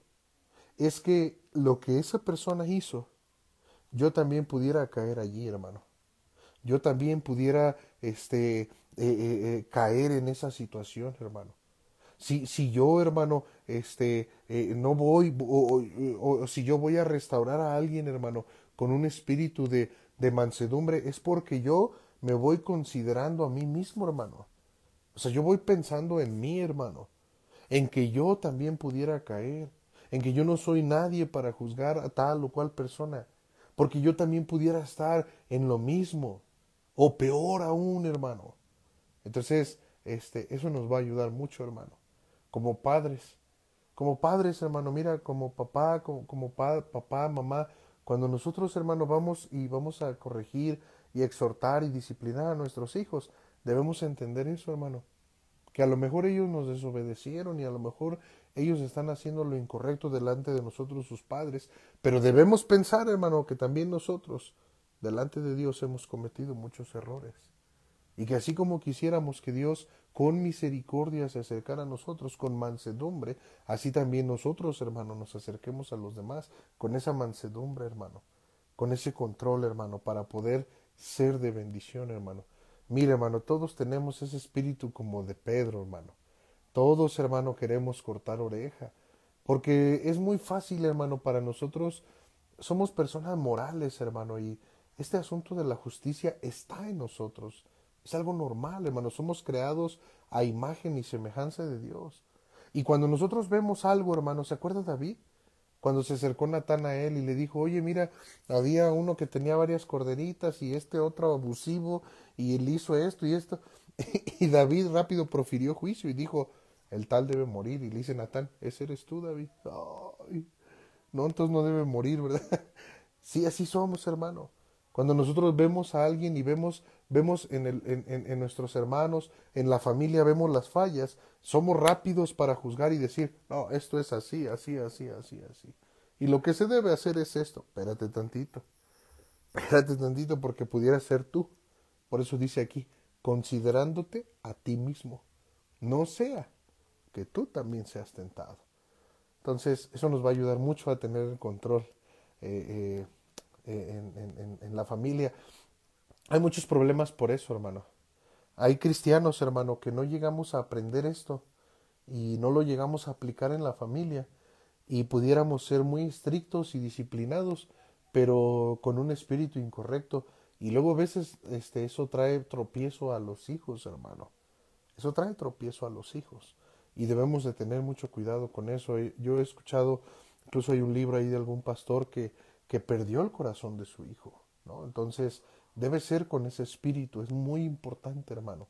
es que lo que esa persona hizo, yo también pudiera caer allí, hermano. Yo también pudiera este, eh, eh, eh, caer en esa situación, hermano. Si, si yo, hermano, este, no voy, o, o, si yo voy a restaurar a alguien, hermano, con un espíritu de, de mansedumbre, es porque yo me voy considerando a mí mismo, hermano. O sea, yo voy pensando en mí, hermano en que yo también pudiera caer, en que yo no soy nadie para juzgar a tal o cual persona, porque yo también pudiera estar en lo mismo, o peor aún, hermano. Entonces, este, eso nos va a ayudar mucho, hermano, como padres. Como padres, hermano, mira, como papá, como, como pa, papá, mamá, cuando nosotros, hermano, vamos y vamos a corregir y exhortar y disciplinar a nuestros hijos, debemos entender eso, hermano que a lo mejor ellos nos desobedecieron y a lo mejor ellos están haciendo lo incorrecto delante de nosotros sus padres, pero debemos pensar, hermano, que también nosotros delante de Dios hemos cometido muchos errores. Y que así como quisiéramos que Dios con misericordia se acercara a nosotros con mansedumbre, así también nosotros, hermano, nos acerquemos a los demás con esa mansedumbre, hermano, con ese control, hermano, para poder ser de bendición, hermano. Mire, hermano, todos tenemos ese espíritu como de Pedro, hermano. Todos, hermano, queremos cortar oreja. Porque es muy fácil, hermano, para nosotros. Somos personas morales, hermano, y este asunto de la justicia está en nosotros. Es algo normal, hermano. Somos creados a imagen y semejanza de Dios. Y cuando nosotros vemos algo, hermano, ¿se acuerda David? Cuando se acercó Natán a él y le dijo, oye, mira, había uno que tenía varias corderitas y este otro abusivo y él hizo esto y esto. y David rápido profirió juicio y dijo, el tal debe morir. Y le dice Natán, ese eres tú, David. no, entonces no debe morir, ¿verdad? sí, así somos, hermano. Cuando nosotros vemos a alguien y vemos, vemos en, nuestros hermanos, en la familia, vemos las fallas, somos rápidos para juzgar y decir, no, esto es así, así, así, así, así. Y lo que se debe hacer es esto, espérate tantito, espérate tantito porque pudiera ser tú. Por eso dice aquí, considerándote a ti mismo, no sea que tú también seas tentado. Entonces, eso nos va a ayudar mucho a tener el control eh, en la familia. Hay muchos problemas por eso, hermano. Hay cristianos, hermano, que no llegamos a aprender esto y no lo llegamos a aplicar en la familia y pudiéramos ser muy estrictos y disciplinados, pero con un espíritu incorrecto. Y luego a veces este, eso trae tropiezo a los hijos, hermano. Eso trae tropiezo a los hijos. Y debemos de tener mucho cuidado con eso. Yo he escuchado, incluso hay un libro ahí de algún pastor que, que perdió el corazón de su hijo. ¿no? Entonces, debe ser con ese espíritu. Es muy importante, hermano.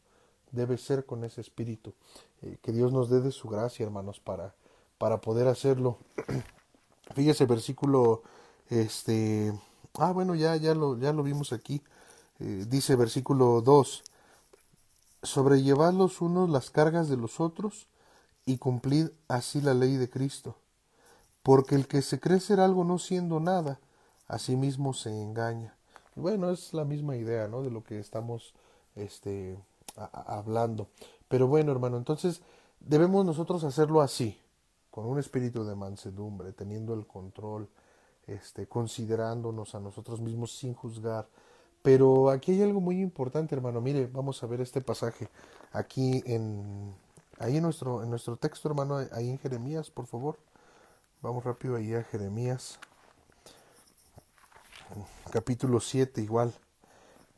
Debe ser con ese espíritu. Eh, que Dios nos dé de su gracia, hermanos, para, para poder hacerlo. Fíjese, versículo, este, ah, bueno, ya, ya lo, ya lo vimos aquí. Eh, dice versículo 2, sobrellevad los unos las cargas de los otros y cumplid así la ley de Cristo. Porque el que se cree ser algo no siendo nada, a sí mismo se engaña. Bueno, es la misma idea, ¿no? De lo que estamos, este, hablando. Pero bueno, hermano, entonces debemos nosotros hacerlo así con un espíritu de mansedumbre, teniendo el control, este, considerándonos a nosotros mismos sin juzgar. Pero aquí hay algo muy importante, hermano. Mire, vamos a ver este pasaje aquí en ahí en nuestro en nuestro texto, hermano, ahí en Jeremías, por favor. Vamos rápido ahí a Jeremías. Capítulo 7 igual.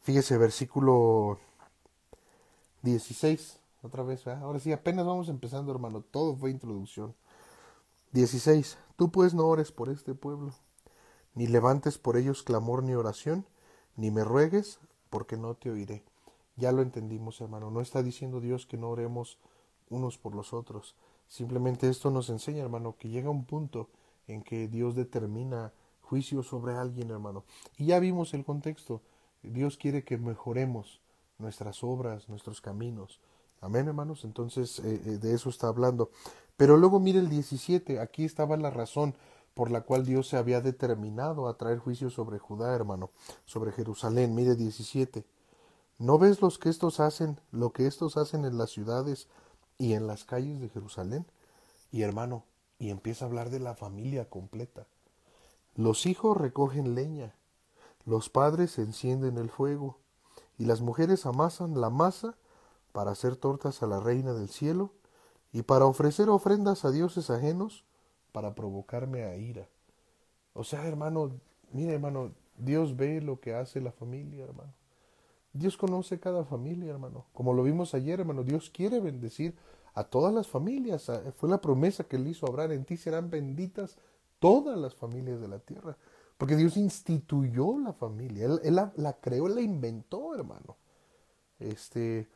Fíjese versículo 16, otra vez, ahora sí, apenas vamos empezando, hermano, todo fue introducción. 16. Tú pues no ores por este pueblo, ni levantes por ellos clamor ni oración, ni me ruegues, porque no te oiré. Ya lo entendimos, hermano. No está diciendo Dios que no oremos unos por los otros. Simplemente esto nos enseña, hermano, que llega un punto en que Dios determina juicio sobre alguien, hermano. Y ya vimos el contexto. Dios quiere que mejoremos nuestras obras, nuestros caminos. Amén, hermanos. Entonces, eh, eh, de eso está hablando. Pero luego mire el 17, aquí estaba la razón por la cual Dios se había determinado a traer juicio sobre Judá, hermano, sobre Jerusalén. Mire 17. ¿No ves los que estos hacen, lo que estos hacen en las ciudades y en las calles de Jerusalén? Y hermano, y empieza a hablar de la familia completa. Los hijos recogen leña, los padres encienden el fuego, y las mujeres amasan la masa para hacer tortas a la reina del cielo y para ofrecer ofrendas a dioses ajenos para provocarme a ira. O sea, hermano, mira, hermano, Dios ve lo que hace la familia, hermano. Dios conoce cada familia, hermano. Como lo vimos ayer, hermano, Dios quiere bendecir a todas las familias. Fue la promesa que él hizo a Abraham. En ti serán benditas todas las familias de la tierra. Porque Dios instituyó la familia. Él, la, la, creó, él la inventó, hermano. Este,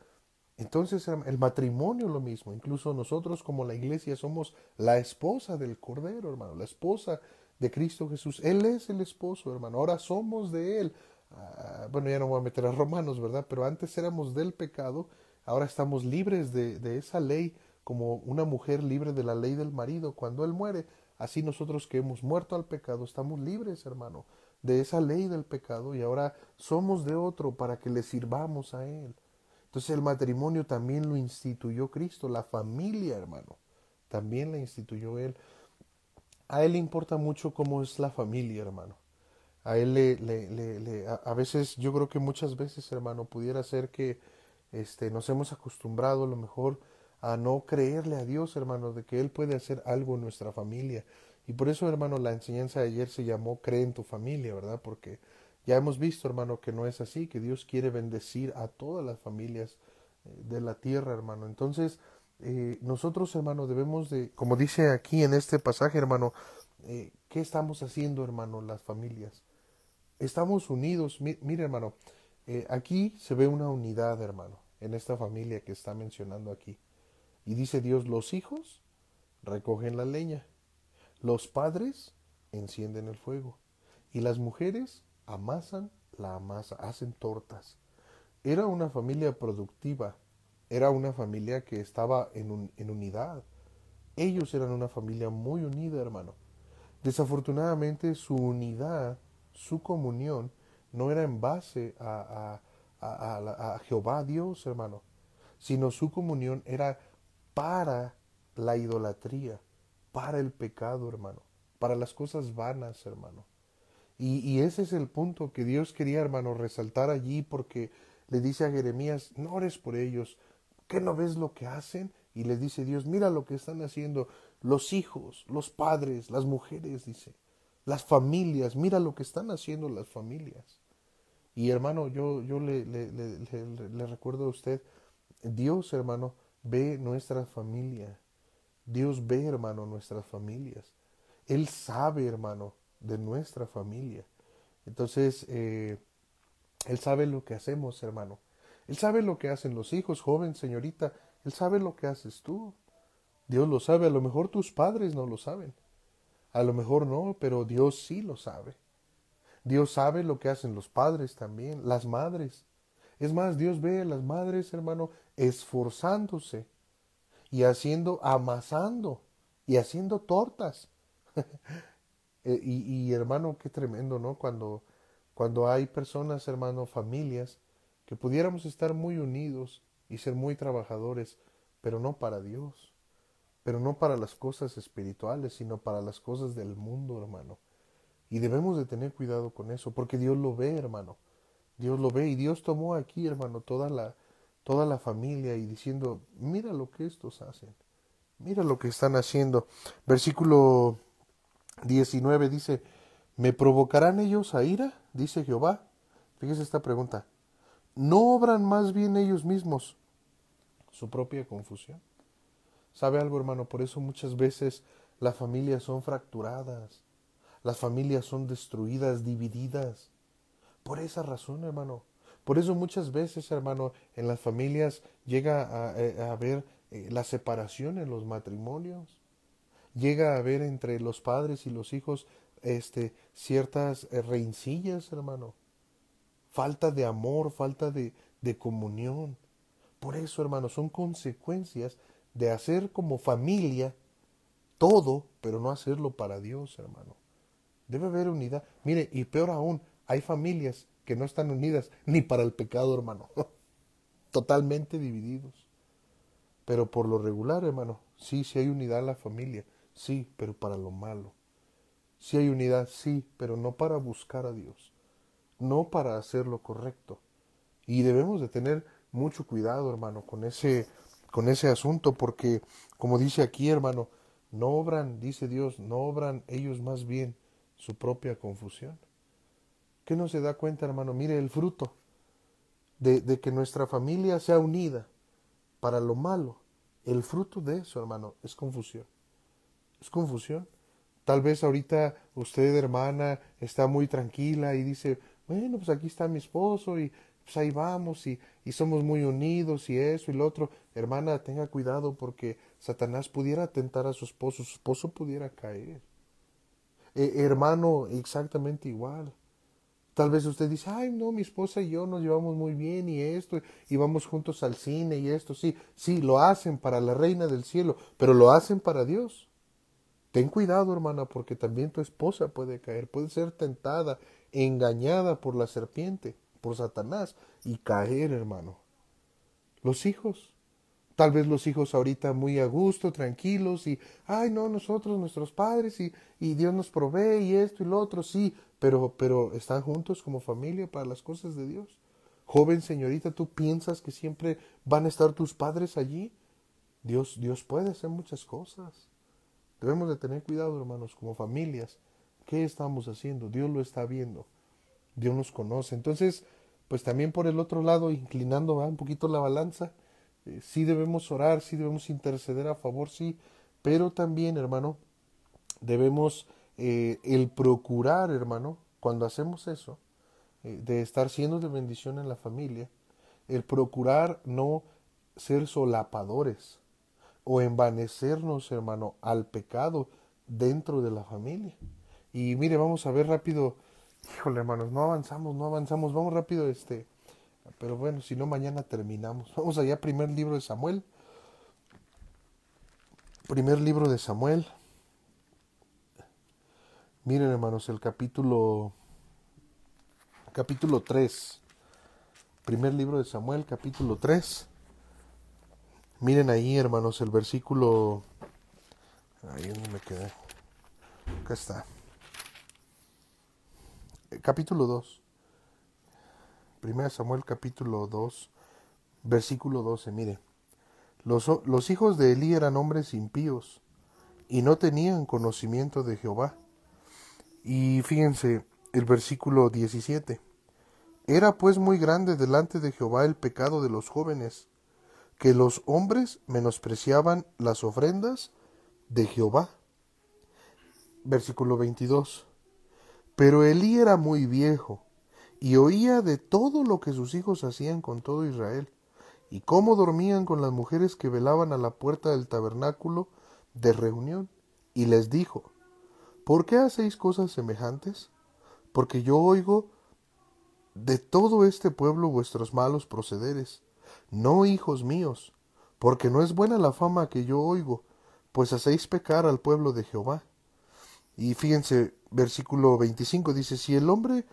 entonces el matrimonio lo mismo, incluso nosotros como la iglesia somos la esposa del Cordero, hermano, la esposa de Cristo Jesús. Él es el esposo, hermano, ahora somos de Él. Ah, bueno, ya no voy a meter a Romanos, ¿verdad? Pero antes éramos del pecado, ahora estamos libres de, de esa ley como una mujer libre de la ley del marido cuando Él muere. Así nosotros que hemos muerto al pecado estamos libres, hermano, de esa ley del pecado y ahora somos de otro para que le sirvamos a Él. Entonces el matrimonio también lo instituyó Cristo, la familia, hermano, también la instituyó Él. A Él le importa mucho cómo es la familia, hermano. A Él le, le, le, a, veces, yo creo que muchas veces, hermano, pudiera ser que este, nos hemos acostumbrado a lo mejor a no creerle a Dios, hermano, de que Él puede hacer algo en nuestra familia. Y por eso, hermano, la enseñanza de ayer se llamó Cree en tu familia, ¿verdad? Porque ya hemos visto, hermano, que no es así, que Dios quiere bendecir a todas las familias eh, de la tierra, hermano. Entonces, eh, nosotros, hermano, debemos de, como dice aquí en este pasaje, hermano, eh, ¿qué estamos haciendo, hermano, las familias? Estamos unidos. mire, hermano, aquí se ve una unidad, hermano, en esta familia que está mencionando aquí. Y dice Dios, los hijos recogen la leña, los padres encienden el fuego y las mujeres amasan la masa, hacen tortas. Era una familia productiva, era una familia que estaba en, en unidad. Ellos eran una familia muy unida, hermano. Desafortunadamente su unidad, su comunión, no era en base a, a, a, Jehová Dios, hermano, sino su comunión era para la idolatría, para el pecado, hermano, para las cosas vanas, hermano. Y, ese es el punto que Dios quería, hermano, resaltar allí porque le dice a Jeremías, no ores por ellos, ¿qué no ves lo que hacen? Y le dice Dios, mira lo que están haciendo los hijos, los padres, las mujeres, dice, las familias, mira lo que están haciendo las familias. Y hermano, yo, yo le, le, le recuerdo a usted, Dios, hermano, ve nuestra familia. Dios ve, hermano, nuestras familias. Él sabe, hermano, de nuestra familia. Entonces, eh, Él sabe lo que hacemos, hermano. Él sabe lo que hacen los hijos, joven, señorita. Él sabe lo que haces tú. Dios lo sabe. A lo mejor tus padres no lo saben. A lo mejor no, pero Dios sí lo sabe. Dios sabe lo que hacen los padres también, las madres. Es más, Dios ve a las madres, hermano, esforzándose y haciendo, amasando y haciendo tortas. Eh, y, hermano, qué tremendo, ¿no? Cuando, cuando hay personas, hermano, familias, que pudiéramos estar muy unidos y ser muy trabajadores, pero no para Dios, pero no para las cosas espirituales, sino para las cosas del mundo, hermano. Y debemos de tener cuidado con eso, porque Dios lo ve, hermano. Dios lo ve y Dios tomó aquí, hermano, toda la, toda la familia y diciendo, mira lo que estos hacen, mira lo que están haciendo. Versículo 19 dice, ¿me provocarán ellos a ira? dice Jehová. Fíjese esta pregunta. ¿No obran más bien ellos mismos su propia confusión? ¿Sabe algo, hermano? Por eso muchas veces las familias son fracturadas, las familias son destruidas, divididas. Por esa razón, hermano. Por eso muchas veces, hermano, en las familias llega a, eh, haber eh, la separación en los matrimonios llega a haber entre los padres y los hijos este, ciertas eh, reincillas, hermano. Falta de amor, falta de, de comunión. Por eso, hermano, son consecuencias de hacer como familia todo, pero no hacerlo para Dios, hermano. Debe haber unidad. Mire, y peor aún, hay familias que no están unidas ni para el pecado, hermano. Totalmente divididos. Pero por lo regular, hermano, sí, sí hay unidad en la familia sí, pero para lo malo. Sí hay unidad, sí, pero no para buscar a Dios, no para hacer lo correcto. Y debemos de tener mucho cuidado, hermano, con ese, con ese asunto, porque, como dice aquí, hermano, no obran, dice Dios, no obran ellos más bien su propia confusión. ¿Qué no se da cuenta, hermano? Mire el fruto de, que nuestra familia sea unida para lo malo. El fruto de eso, hermano, es confusión es confusión. Tal vez ahorita usted, hermana, está muy tranquila y dice, bueno, pues aquí está mi esposo y pues ahí vamos y, somos muy unidos y eso y lo otro. Hermana, tenga cuidado porque Satanás pudiera tentar a su esposo, su esposo pudiera caer. Eh, hermano, exactamente igual. Tal vez usted dice, ay, no, mi esposa y yo nos llevamos muy bien y esto, y vamos juntos al cine y esto, sí, sí, lo hacen para la reina del cielo, pero lo hacen para Dios. Ten cuidado, hermana, porque también tu esposa puede caer, puede ser tentada, engañada por la serpiente, por Satanás, y caer, hermano. Los hijos, tal vez los hijos ahorita muy a gusto, tranquilos, y, ay, no, nosotros, nuestros padres, y, y Dios nos provee, y esto y lo otro, sí, pero, pero están juntos como familia para las cosas de Dios. Joven señorita, ¿tú piensas que siempre van a estar tus padres allí? Dios, Dios puede hacer muchas cosas. Debemos de tener cuidado, hermanos, como familias. ¿Qué estamos haciendo? Dios lo está viendo. Dios nos conoce. Entonces, pues también por el otro lado, inclinando un poquito la balanza, eh, sí debemos orar, sí debemos interceder a favor, sí, pero también, hermano, debemos eh, el procurar, hermano, cuando hacemos eso, eh, de estar siendo de bendición en la familia, el procurar no ser solapadores, o envanecernos, hermano, al pecado dentro de la familia. Y mire, vamos a ver rápido, híjole, hermanos, no avanzamos, no avanzamos, vamos rápido, este, pero bueno, si no, mañana terminamos. Vamos allá, primer libro de Samuel. Primer libro de Samuel. Miren, hermanos, el capítulo capítulo 3. Primer libro de Samuel, capítulo 3. Miren ahí, hermanos, el versículo. Ahí donde me quedé. Acá está. capítulo 2. Primera Samuel capítulo 2, versículo 12, mire. Los, los hijos de Elí eran hombres impíos y no tenían conocimiento de Jehová. Y fíjense el versículo 17. Era pues muy grande delante de Jehová el pecado de los jóvenes, que los hombres menospreciaban las ofrendas de Jehová. Versículo 22. Pero Elí era muy viejo, y oía de todo lo que sus hijos hacían con todo Israel, y cómo dormían con las mujeres que velaban a la puerta del tabernáculo de reunión, y les dijo, ¿Por qué hacéis cosas semejantes? Porque yo oigo de todo este pueblo vuestros malos procederes. No, hijos míos, porque no es buena la fama que yo oigo, pues hacéis pecar al pueblo de Jehová. Y fíjense, versículo 25 dice, si el hombre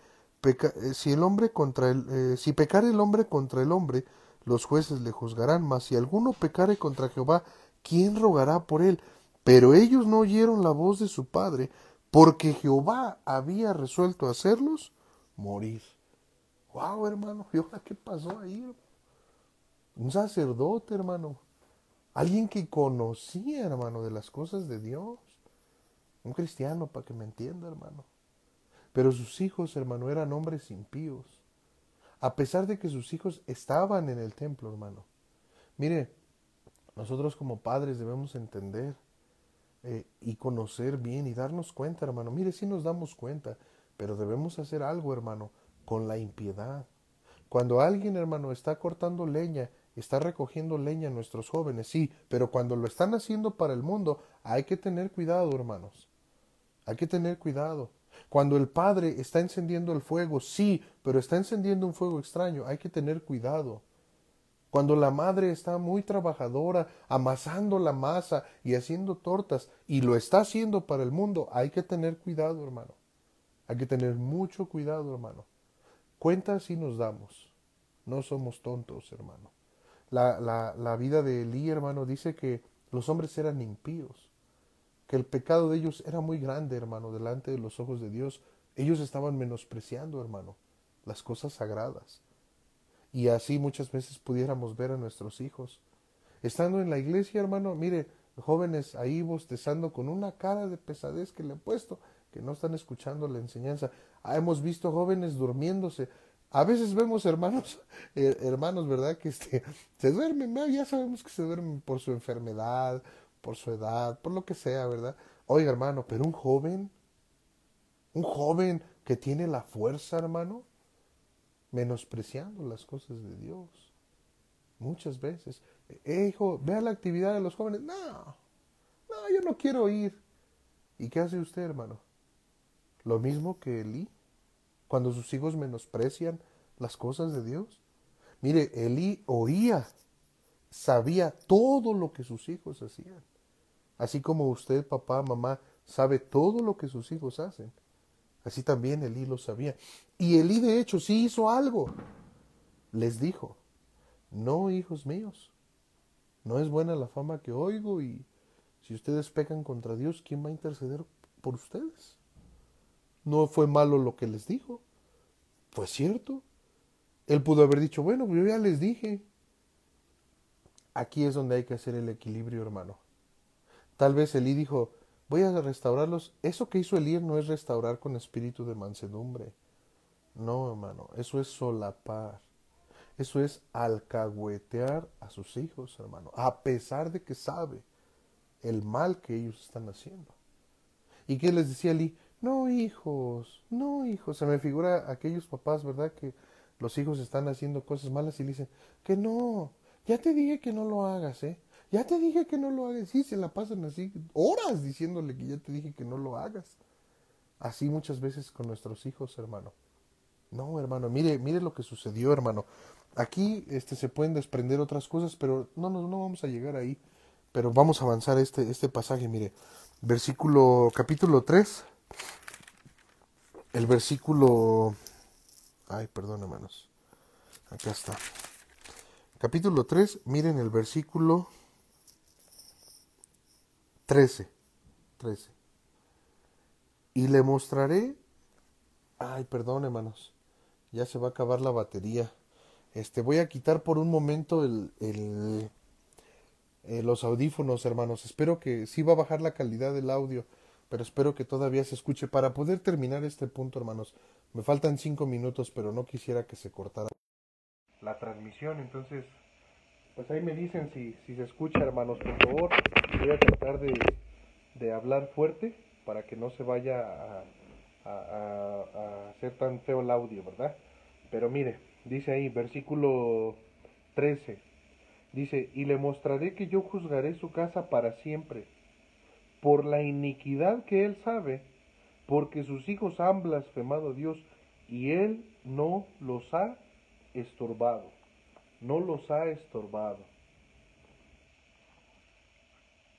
eh, si el hombre contra el, eh, si pecare el hombre contra el hombre, los jueces le juzgarán, mas si alguno pecare contra Jehová, ¿quién rogará por él? Pero ellos no oyeron la voz de su padre, porque Jehová había resuelto hacerlos morir. Wow, hermano, ¿y ahora qué pasó ahí? Un sacerdote, hermano. Alguien que conocía, hermano, de las cosas de Dios. Un cristiano, para que me entienda, hermano. Pero sus hijos, hermano, eran hombres impíos. A pesar de que sus hijos estaban en el templo, hermano. Mire, nosotros como padres debemos entender eh, y conocer bien y darnos cuenta, hermano. Mire, sí nos damos cuenta, pero debemos hacer algo, hermano con la impiedad. Cuando alguien, hermano, está cortando leña, está recogiendo leña nuestros jóvenes, sí, pero cuando lo están haciendo para el mundo, hay que tener cuidado, hermanos. Hay que tener cuidado. Cuando el padre está encendiendo el fuego, sí, pero está encendiendo un fuego extraño, hay que tener cuidado. Cuando la madre está muy trabajadora, amasando la masa y haciendo tortas, y lo está haciendo para el mundo, hay que tener cuidado, hermano. Hay que tener mucho cuidado, hermano. Cuenta si nos damos. No somos tontos, hermano. La, la, la vida de Elí, hermano, dice que los hombres eran impíos, que el pecado de ellos era muy grande, hermano, delante de los ojos de Dios. Ellos estaban menospreciando, hermano, las cosas sagradas. Y así muchas veces pudiéramos ver a nuestros hijos. Estando en la iglesia, hermano, mire, jóvenes ahí bostezando con una cara de pesadez que le he puesto, que no están escuchando la enseñanza. Ah, hemos visto jóvenes durmiéndose. A veces vemos hermanos, eh, hermanos, ¿verdad? Que este, se duermen, ya sabemos que se duermen por su enfermedad, por su edad, por lo que sea, ¿verdad? Oiga, hermano, pero un joven, un joven que tiene la fuerza, hermano, menospreciando las cosas de Dios. Muchas veces. Eh, hijo, vea la actividad de los jóvenes. No, no, yo no quiero ir. ¿Y qué hace usted, hermano? Lo mismo que Elí, cuando sus hijos menosprecian las cosas de Dios. Mire, Elí oía, sabía todo lo que sus hijos hacían. Así como usted, papá, mamá, sabe todo lo que sus hijos hacen. Así también Elí lo sabía. Y Elí, de hecho, sí hizo algo. Les dijo, no, hijos míos, no es buena la fama que oigo y si ustedes pecan contra Dios, ¿quién va a interceder por ustedes? No fue malo lo que les dijo. Fue cierto. Él pudo haber dicho, bueno, yo ya les dije. Aquí es donde hay que hacer el equilibrio, hermano. Tal vez Elí dijo, voy a restaurarlos. Eso que hizo Elí no es restaurar con espíritu de mansedumbre. No, hermano, eso es solapar. Eso es alcahuetear a sus hijos, hermano, a pesar de que sabe el mal que ellos están haciendo. ¿Y qué les decía Elí? No, hijos, no, hijos. Se me figura aquellos papás, ¿verdad? Que los hijos están haciendo cosas malas y le dicen, que no, ya te dije que no lo hagas, ¿eh? Ya te dije que no lo hagas. Sí, se la pasan así horas diciéndole que ya te dije que no lo hagas. Así muchas veces con nuestros hijos, hermano. No, hermano, mire, mire lo que sucedió, hermano. Aquí este, se pueden desprender otras cosas, pero no, no, no vamos a llegar ahí. Pero vamos a avanzar este, este pasaje, mire. Versículo, capítulo 3, el versículo... Ay, perdón, hermanos. Acá está. Capítulo 3, miren el versículo 13. 13. Y le mostraré Ay, perdón, hermanos. Ya se va a acabar la batería. Este, voy a quitar por un momento el, el, eh, los audífonos, hermanos. Espero que sí va a bajar la calidad del audio, pero espero que todavía se escuche. Para poder terminar este punto, hermanos, me faltan cinco minutos, pero no quisiera que se cortara la transmisión. Entonces, pues ahí me dicen si, si se escucha, hermanos, por favor. Voy a tratar de, de hablar fuerte para que no se vaya a, a, a, a hacer tan feo el audio, ¿verdad? Pero mire, dice ahí, versículo 13, dice, y le mostraré que yo juzgaré su casa para siempre, por la iniquidad que él sabe, porque sus hijos han blasfemado a Dios, y él no los ha estorbado, no los ha estorbado.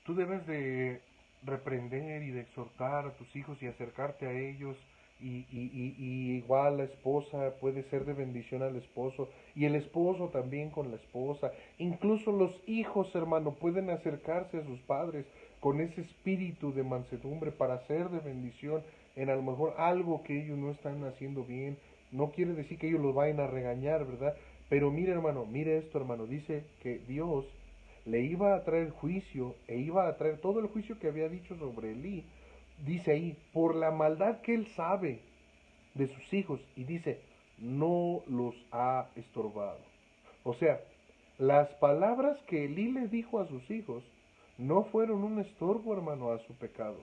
Tú debes de reprender y de exhortar a tus hijos y acercarte a ellos y, y, y, y, igual la esposa puede ser de bendición al esposo y el esposo también con la esposa. Incluso los hijos, hermano, pueden acercarse a sus padres con ese espíritu de mansedumbre para ser de bendición en a lo mejor algo que ellos no están haciendo bien. No quiere decir que ellos los vayan a regañar, ¿verdad? Pero mire, hermano, mire esto, hermano. Dice que Dios le iba a traer juicio e iba a traer todo el juicio que había dicho sobre Elí dice ahí, por la maldad que él sabe de sus hijos, y dice, no los ha estorbado. O sea, las palabras que Elí le dijo a sus hijos no fueron un estorbo, hermano, a su pecado.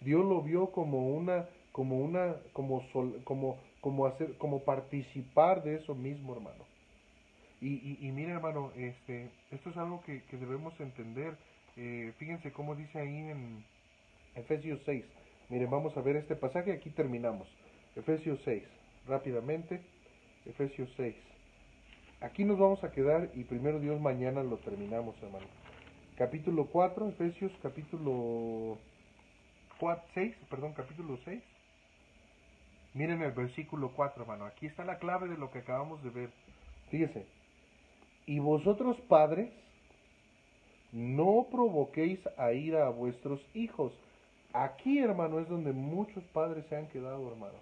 Dios lo vio como una, como una, como sol, como, como hacer, como participar de eso mismo, hermano. Y, mire, hermano, este, esto es algo que, que debemos entender. Eh, fíjense cómo dice ahí en, Efesios 6. Miren, vamos a ver este pasaje, aquí terminamos. Efesios 6, rápidamente. Efesios 6. Aquí nos vamos a quedar y primero Dios mañana lo terminamos, hermano. Capítulo 4, Efesios capítulo 4, 6, perdón, capítulo 6. Miren el versículo 4, hermano. Aquí está la clave de lo que acabamos de ver. Fíjese. Y vosotros padres, no provoquéis a ira a vuestros hijos Aquí, hermano, es donde muchos padres se han quedado, hermano.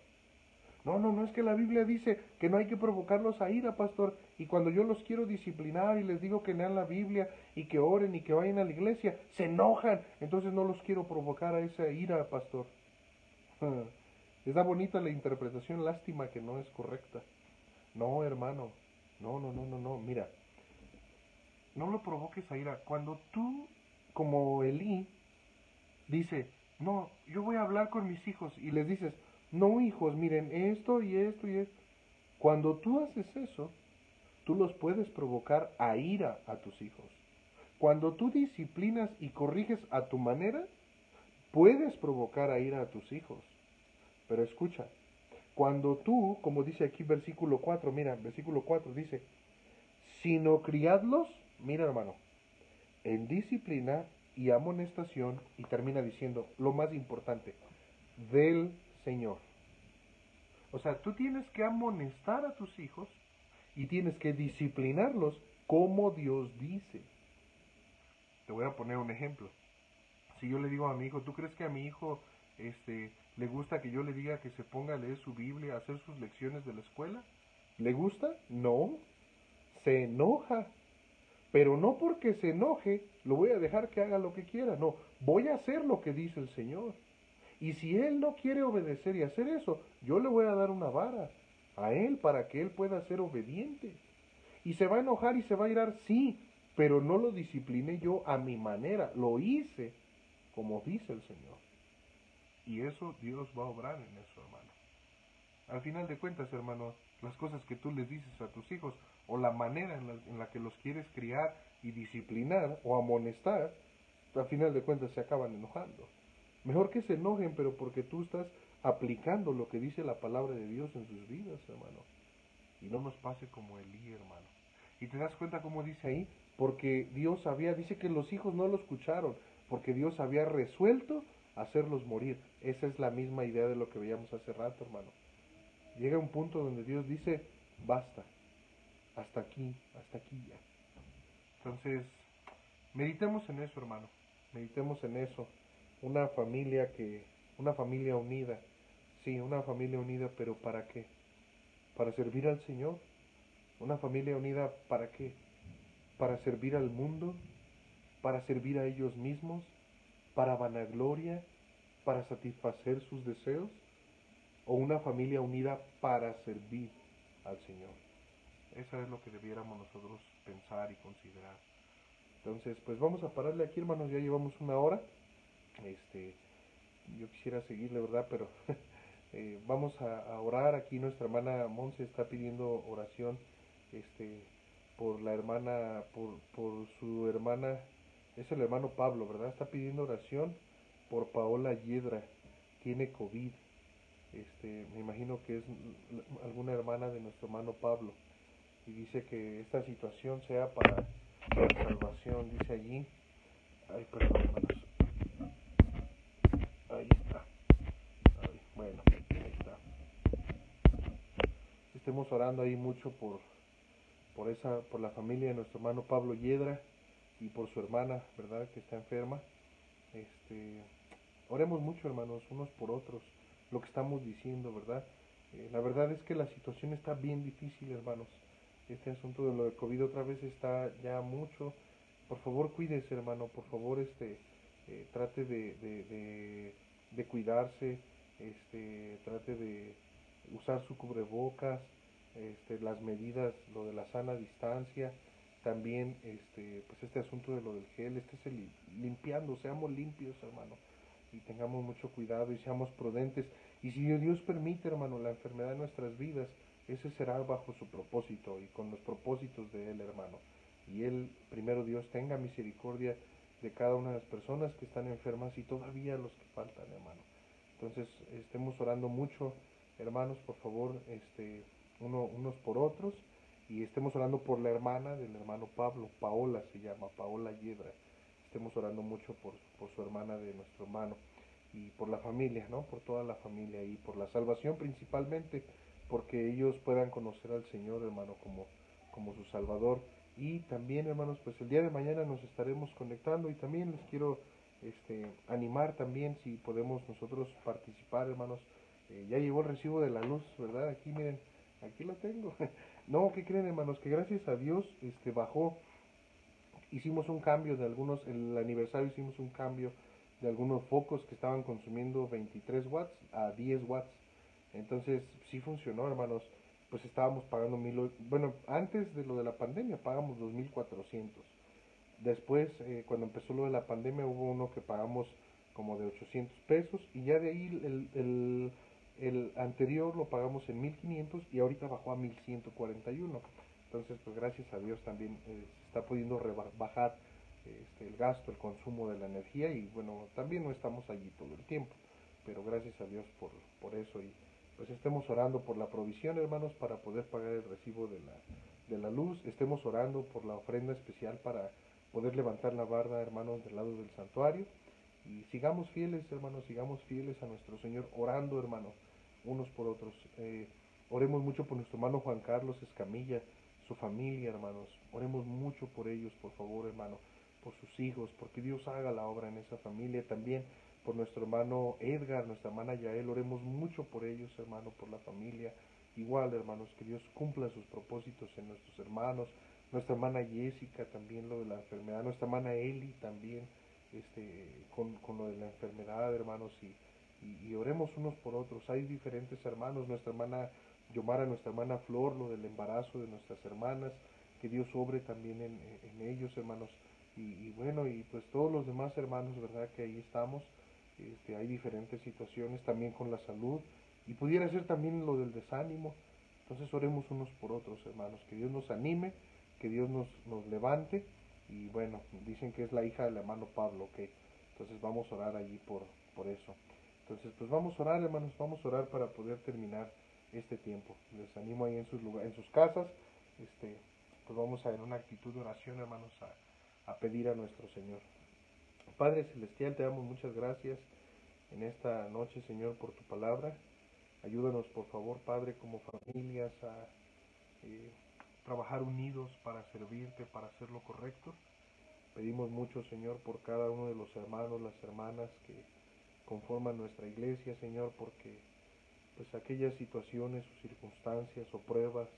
No, no, no es que la Biblia dice que no hay que provocarlos a ira, pastor. Y cuando yo los quiero disciplinar y les digo que lean la Biblia y que oren y que vayan a la iglesia, se enojan. Entonces no los quiero provocar a esa ira, pastor. Está bonita la interpretación, lástima que no es correcta. No, hermano. No, no, no, no, no. Mira. No lo provoques a ira. Cuando tú, como Elí, dice, no, yo voy a hablar con mis hijos y les dices, no hijos, miren esto y esto y esto. Cuando tú haces eso, tú los puedes provocar a ira a tus hijos. Cuando tú disciplinas y corriges a tu manera, puedes provocar a ira a tus hijos. Pero escucha, cuando tú, como dice aquí versículo 4, mira, versículo 4 dice, sino criadlos, mira hermano, en disciplina y amonestación y termina diciendo lo más importante, del Señor. O sea, tú tienes que amonestar a tus hijos y tienes que disciplinarlos como Dios dice. Te voy a poner un ejemplo. Si yo le digo a mi hijo, ¿tú crees que a mi hijo este, le gusta que yo le diga que se ponga a leer su Biblia, a hacer sus lecciones de la escuela? ¿Le gusta? No. Se enoja. Pero no porque se enoje, lo voy a dejar que haga lo que quiera. No, voy a hacer lo que dice el Señor. Y si Él no quiere obedecer y hacer eso, yo le voy a dar una vara a Él para que Él pueda ser obediente. Y se va a enojar y se va a irar, sí, pero no lo discipliné yo a mi manera, lo hice como dice el Señor. Y eso Dios va a obrar en eso, hermano. Al final de cuentas, hermano, las cosas que tú les dices a tus hijos o la manera en la, que los quieres criar y disciplinar o amonestar, al final de cuentas se acaban enojando. Mejor que se enojen, pero porque tú estás aplicando lo que dice la palabra de Dios en sus vidas, hermano. Y no nos pase como Elí, hermano. Y te das cuenta cómo dice ahí, porque Dios había, dice que los hijos no lo escucharon, porque Dios había resuelto hacerlos morir. Esa es la misma idea de lo que veíamos hace rato, hermano. Llega un punto donde Dios dice, basta, hasta aquí, hasta aquí ya. Entonces, meditemos en eso, hermano. Meditemos en eso. Una familia que, una familia unida Sí, una familia unida, pero ¿para qué? ¿Para servir al Señor? ¿Una familia unida para qué? ¿Para servir al mundo? ¿Para servir a ellos mismos? ¿Para vanagloria? ¿Para satisfacer sus deseos? ¿O una familia unida para servir al Señor? Eso es lo que debiéramos nosotros pensar y considerar. Entonces, pues vamos a pararle aquí, hermanos. Ya llevamos una hora. Este, yo quisiera seguirle, ¿verdad? Pero eh, vamos a, orar. Aquí nuestra hermana Monse está pidiendo oración este, por la hermana, por, por su hermana, es el hermano Pablo, ¿verdad? Está pidiendo oración por Paola Yedra. Tiene COVID. Este, me imagino que es alguna hermana de nuestro hermano Pablo. Y dice que esta situación sea para la salvación, dice allí. Ay, perdón, hermanos. Ahí está. bueno, ahí está. Estemos orando ahí mucho por, por, esa, por la familia de nuestro hermano Pablo Yedra y por su hermana, ¿verdad? Que está enferma. Este, oremos mucho, hermanos, unos por otros. Lo que estamos diciendo, ¿verdad? Eh, la verdad es que la situación está bien difícil, hermanos. Este asunto de lo de COVID otra vez está ya mucho. Por favor, cuídese, hermano. Por favor, este, eh, trate de, de, de, cuidarse. Este, trate de usar su cubrebocas. Este, las medidas, lo de la sana distancia también este pues este asunto de lo del gel este es el limpiando seamos limpios hermano y tengamos mucho cuidado y seamos prudentes y si Dios permite hermano la enfermedad en nuestras vidas ese será bajo su propósito y con los propósitos de él hermano. Y él primero Dios tenga misericordia de cada una de las personas que están enfermas y todavía los que faltan hermano. Entonces estemos orando mucho hermanos por favor este uno, unos por otros. Y estemos orando por la hermana del hermano Pablo, Paola se llama, Paola Yedra. Estemos orando mucho por, por su hermana de nuestro hermano y por la familia, ¿no? Por toda la familia y por la salvación principalmente, porque ellos puedan conocer al Señor, hermano, como, como su Salvador. Y también, hermanos, pues el día de mañana nos estaremos conectando y también les quiero este, animar también si podemos nosotros participar, hermanos. Eh, ya llegó el recibo de la luz, ¿verdad? Aquí miren, aquí lo tengo. No, ¿qué creen hermanos? Que gracias a Dios este, bajó, hicimos un cambio de algunos, el aniversario hicimos un cambio de algunos focos que estaban consumiendo 23 watts a 10 watts. Entonces sí funcionó hermanos, pues estábamos pagando mil, bueno, antes de lo de la pandemia pagamos 2.400. Después, eh, cuando empezó lo de la pandemia, hubo uno que pagamos como de 800 pesos y ya de ahí el, el el anterior lo pagamos en 1500 y ahorita bajó a 1141. Entonces, pues gracias a Dios también eh, se está pudiendo bajar este, el gasto, el consumo de la energía y bueno, también no estamos allí todo el tiempo, pero gracias a Dios por, por eso y pues estemos orando por la provisión, hermanos, para poder pagar el recibo de la, de la luz, estemos orando por la ofrenda especial para poder levantar la barda, hermanos, del lado del santuario y sigamos fieles, hermanos, sigamos fieles a nuestro Señor, orando, hermanos unos por otros. Eh, oremos mucho por nuestro hermano Juan Carlos Escamilla, su familia, hermanos. Oremos mucho por ellos, por favor, hermano, por sus hijos, porque Dios haga la obra en esa familia. También por nuestro hermano Edgar, nuestra hermana Yael, oremos mucho por ellos, hermano, por la familia. Igual, hermanos, que Dios cumpla sus propósitos en nuestros hermanos. Nuestra hermana Jessica también lo de la enfermedad. Nuestra hermana Eli también este, con, con lo de la enfermedad, hermanos. Y y, oremos unos por otros. Hay diferentes hermanos, nuestra hermana Yomara, nuestra hermana Flor, lo del embarazo de nuestras hermanas, que Dios obre también en, ellos, hermanos. Y, bueno, y pues todos los demás hermanos, ¿verdad? Que ahí estamos. Este, hay diferentes situaciones también con la salud y pudiera ser también lo del desánimo. Entonces oremos unos por otros, hermanos, que Dios nos anime, que Dios nos, nos levante y bueno, dicen que es la hija del hermano Pablo, ok. Entonces vamos a orar allí por, por eso. Entonces, pues vamos a orar, hermanos, vamos a orar para poder terminar este tiempo. Les animo ahí en sus, en sus casas, este, pues vamos a en una actitud de oración, hermanos, a, a pedir a nuestro Señor. Padre Celestial, te damos muchas gracias en esta noche, Señor, por tu palabra. Ayúdanos, por favor, Padre, como familias, a eh, trabajar unidos para servirte, para hacer lo correcto. Pedimos mucho, Señor, por cada uno de los hermanos, las hermanas que conforman nuestra iglesia, Señor, porque pues aquellas situaciones o circunstancias o pruebas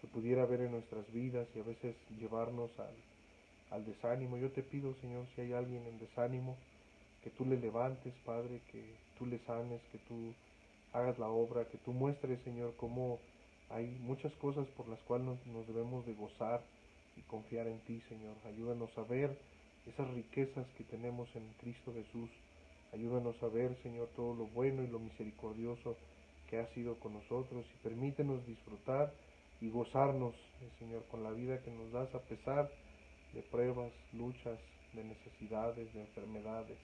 que pudiera haber en nuestras vidas y a veces llevarnos al, al desánimo. Yo te pido, Señor, si hay alguien en desánimo, que tú le levantes, Padre, que tú le sanes, que tú hagas la obra, que tú muestres, Señor, cómo hay muchas cosas por las cuales nos, nos, debemos de gozar y confiar en ti, Señor. Ayúdanos a ver esas riquezas que tenemos en Cristo Jesús. Ayúdanos a ver, Señor, todo lo bueno y lo misericordioso que ha sido con nosotros y permítenos disfrutar y gozarnos, eh, Señor, con la vida que nos das a pesar de pruebas, luchas, de necesidades, de enfermedades.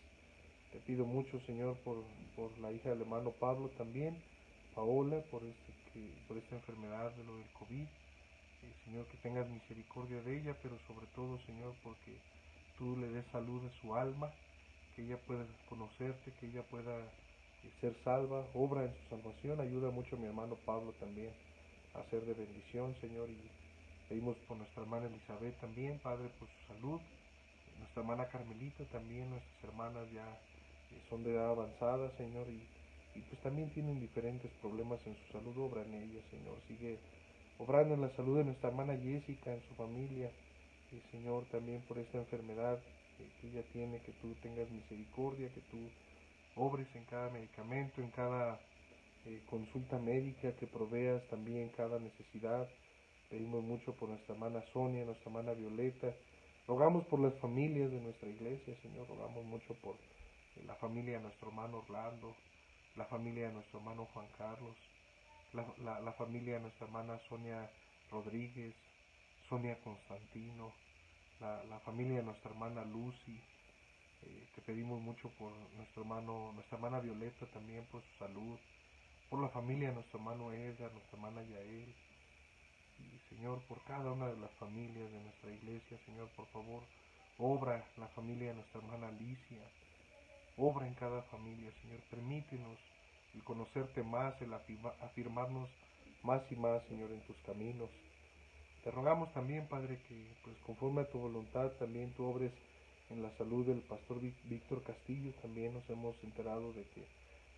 Te pido mucho, Señor, por, por la hija del hermano Pablo también, Paola, por, este, que, por esta enfermedad de lo del COVID. Eh, Señor, que tengas misericordia de ella, pero sobre todo, Señor, porque tú le des salud a su alma, que ella pueda conocerte, que ella pueda eh, ser salva, obra en su salvación. Ayuda mucho a mi hermano Pablo también a ser de bendición, Señor, y pedimos por nuestra hermana Elizabeth también, Padre, por su salud. Nuestra hermana Carmelita también, nuestras hermanas ya eh, son de edad avanzada, Señor, y, pues también tienen diferentes problemas en su salud. Obra en ellas, Señor. Sigue obrando en la salud de nuestra hermana Jessica, en su familia. Y, Señor, también por esta enfermedad que ella tiene, que tú tengas misericordia, que tú obres en cada medicamento, en cada eh, consulta médica, que proveas también cada necesidad. Pedimos mucho por nuestra hermana Sonia, nuestra hermana Violeta. Rogamos por las familias de nuestra iglesia, Señor. Rogamos mucho por la familia de nuestro hermano Orlando, la familia de nuestro hermano Juan Carlos, la, la, familia de nuestra hermana Sonia Rodríguez, Sonia Constantino, la, la familia de nuestra hermana Lucy. Eh, te pedimos mucho por nuestro hermano, nuestra hermana Violeta también por su salud, por la familia de nuestro hermano Edgar, nuestra hermana Yael, Señor, por cada una de las familias de nuestra iglesia, Señor, por favor, obra la familia de nuestra hermana Alicia, obra en cada familia, Señor, permítenos el conocerte más, el afirmarnos más y más, Señor, en tus caminos. Te rogamos también, Padre, que pues conforme a tu voluntad también tú obres en la salud del pastor Víctor Castillo. También nos hemos enterado de que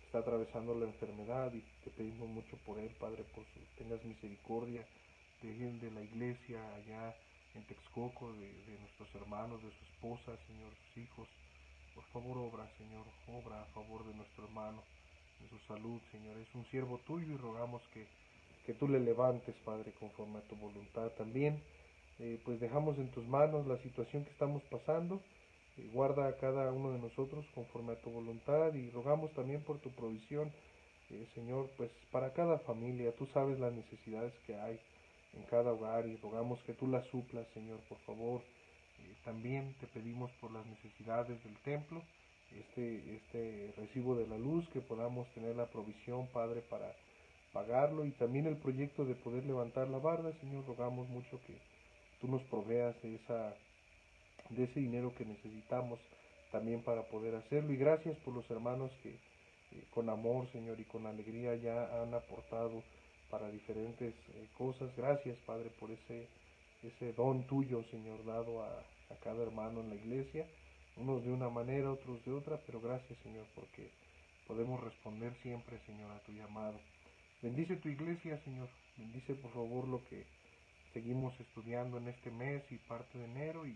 está atravesando la enfermedad y te pedimos mucho por él, Padre, por su tengas misericordia de la iglesia allá en Texcoco, de, de nuestros hermanos, de su esposa, Señor, sus hijos. Por favor, obra, Señor, obra a favor de nuestro hermano, de su salud, Señor. Es un siervo tuyo y rogamos que que tú le levantes, Padre, conforme a tu voluntad. También, eh, pues dejamos en tus manos la situación que estamos pasando. Eh, guarda a cada uno de nosotros conforme a tu voluntad y rogamos también por tu provisión, eh, Señor, pues para cada familia. Tú sabes las necesidades que hay en cada hogar y rogamos que tú las suplas, Señor, por favor. también te pedimos por las necesidades del templo, este, este recibo de la luz, que podamos tener la provisión, Padre, para pagarlo y también el proyecto de poder levantar la barda, Señor, rogamos mucho que tú nos proveas de, esa, de ese dinero que necesitamos también para poder hacerlo y gracias por los hermanos que eh, con amor, Señor, y con alegría ya han aportado para diferentes eh, cosas. Gracias, Padre, por ese, ese don tuyo, Señor, dado a, a cada hermano en la iglesia, unos de una manera, otros de otra, pero gracias, Señor, porque podemos responder siempre, Señor, a tu llamado. Bendice tu iglesia, Señor. Bendice por favor lo que seguimos estudiando en este mes y parte de enero y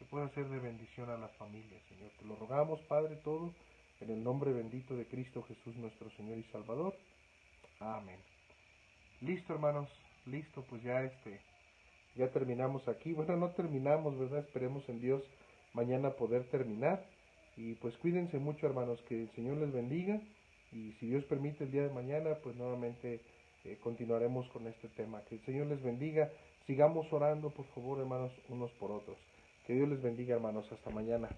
que pueda ser de bendición a las familias, Señor. Te lo rogamos, Padre, todo en el nombre bendito de Cristo Jesús, nuestro Señor y Salvador. Amén. Listo, hermanos. Listo, pues ya este ya terminamos aquí. Bueno, no terminamos, ¿verdad? Esperemos en Dios mañana poder terminar. Y pues cuídense mucho, hermanos, que el Señor les bendiga y si Dios permite el día de mañana, pues nuevamente eh, continuaremos con este tema. Que el Señor les bendiga. Sigamos orando, por favor, hermanos, unos por otros. Que Dios les bendiga, hermanos. Hasta mañana.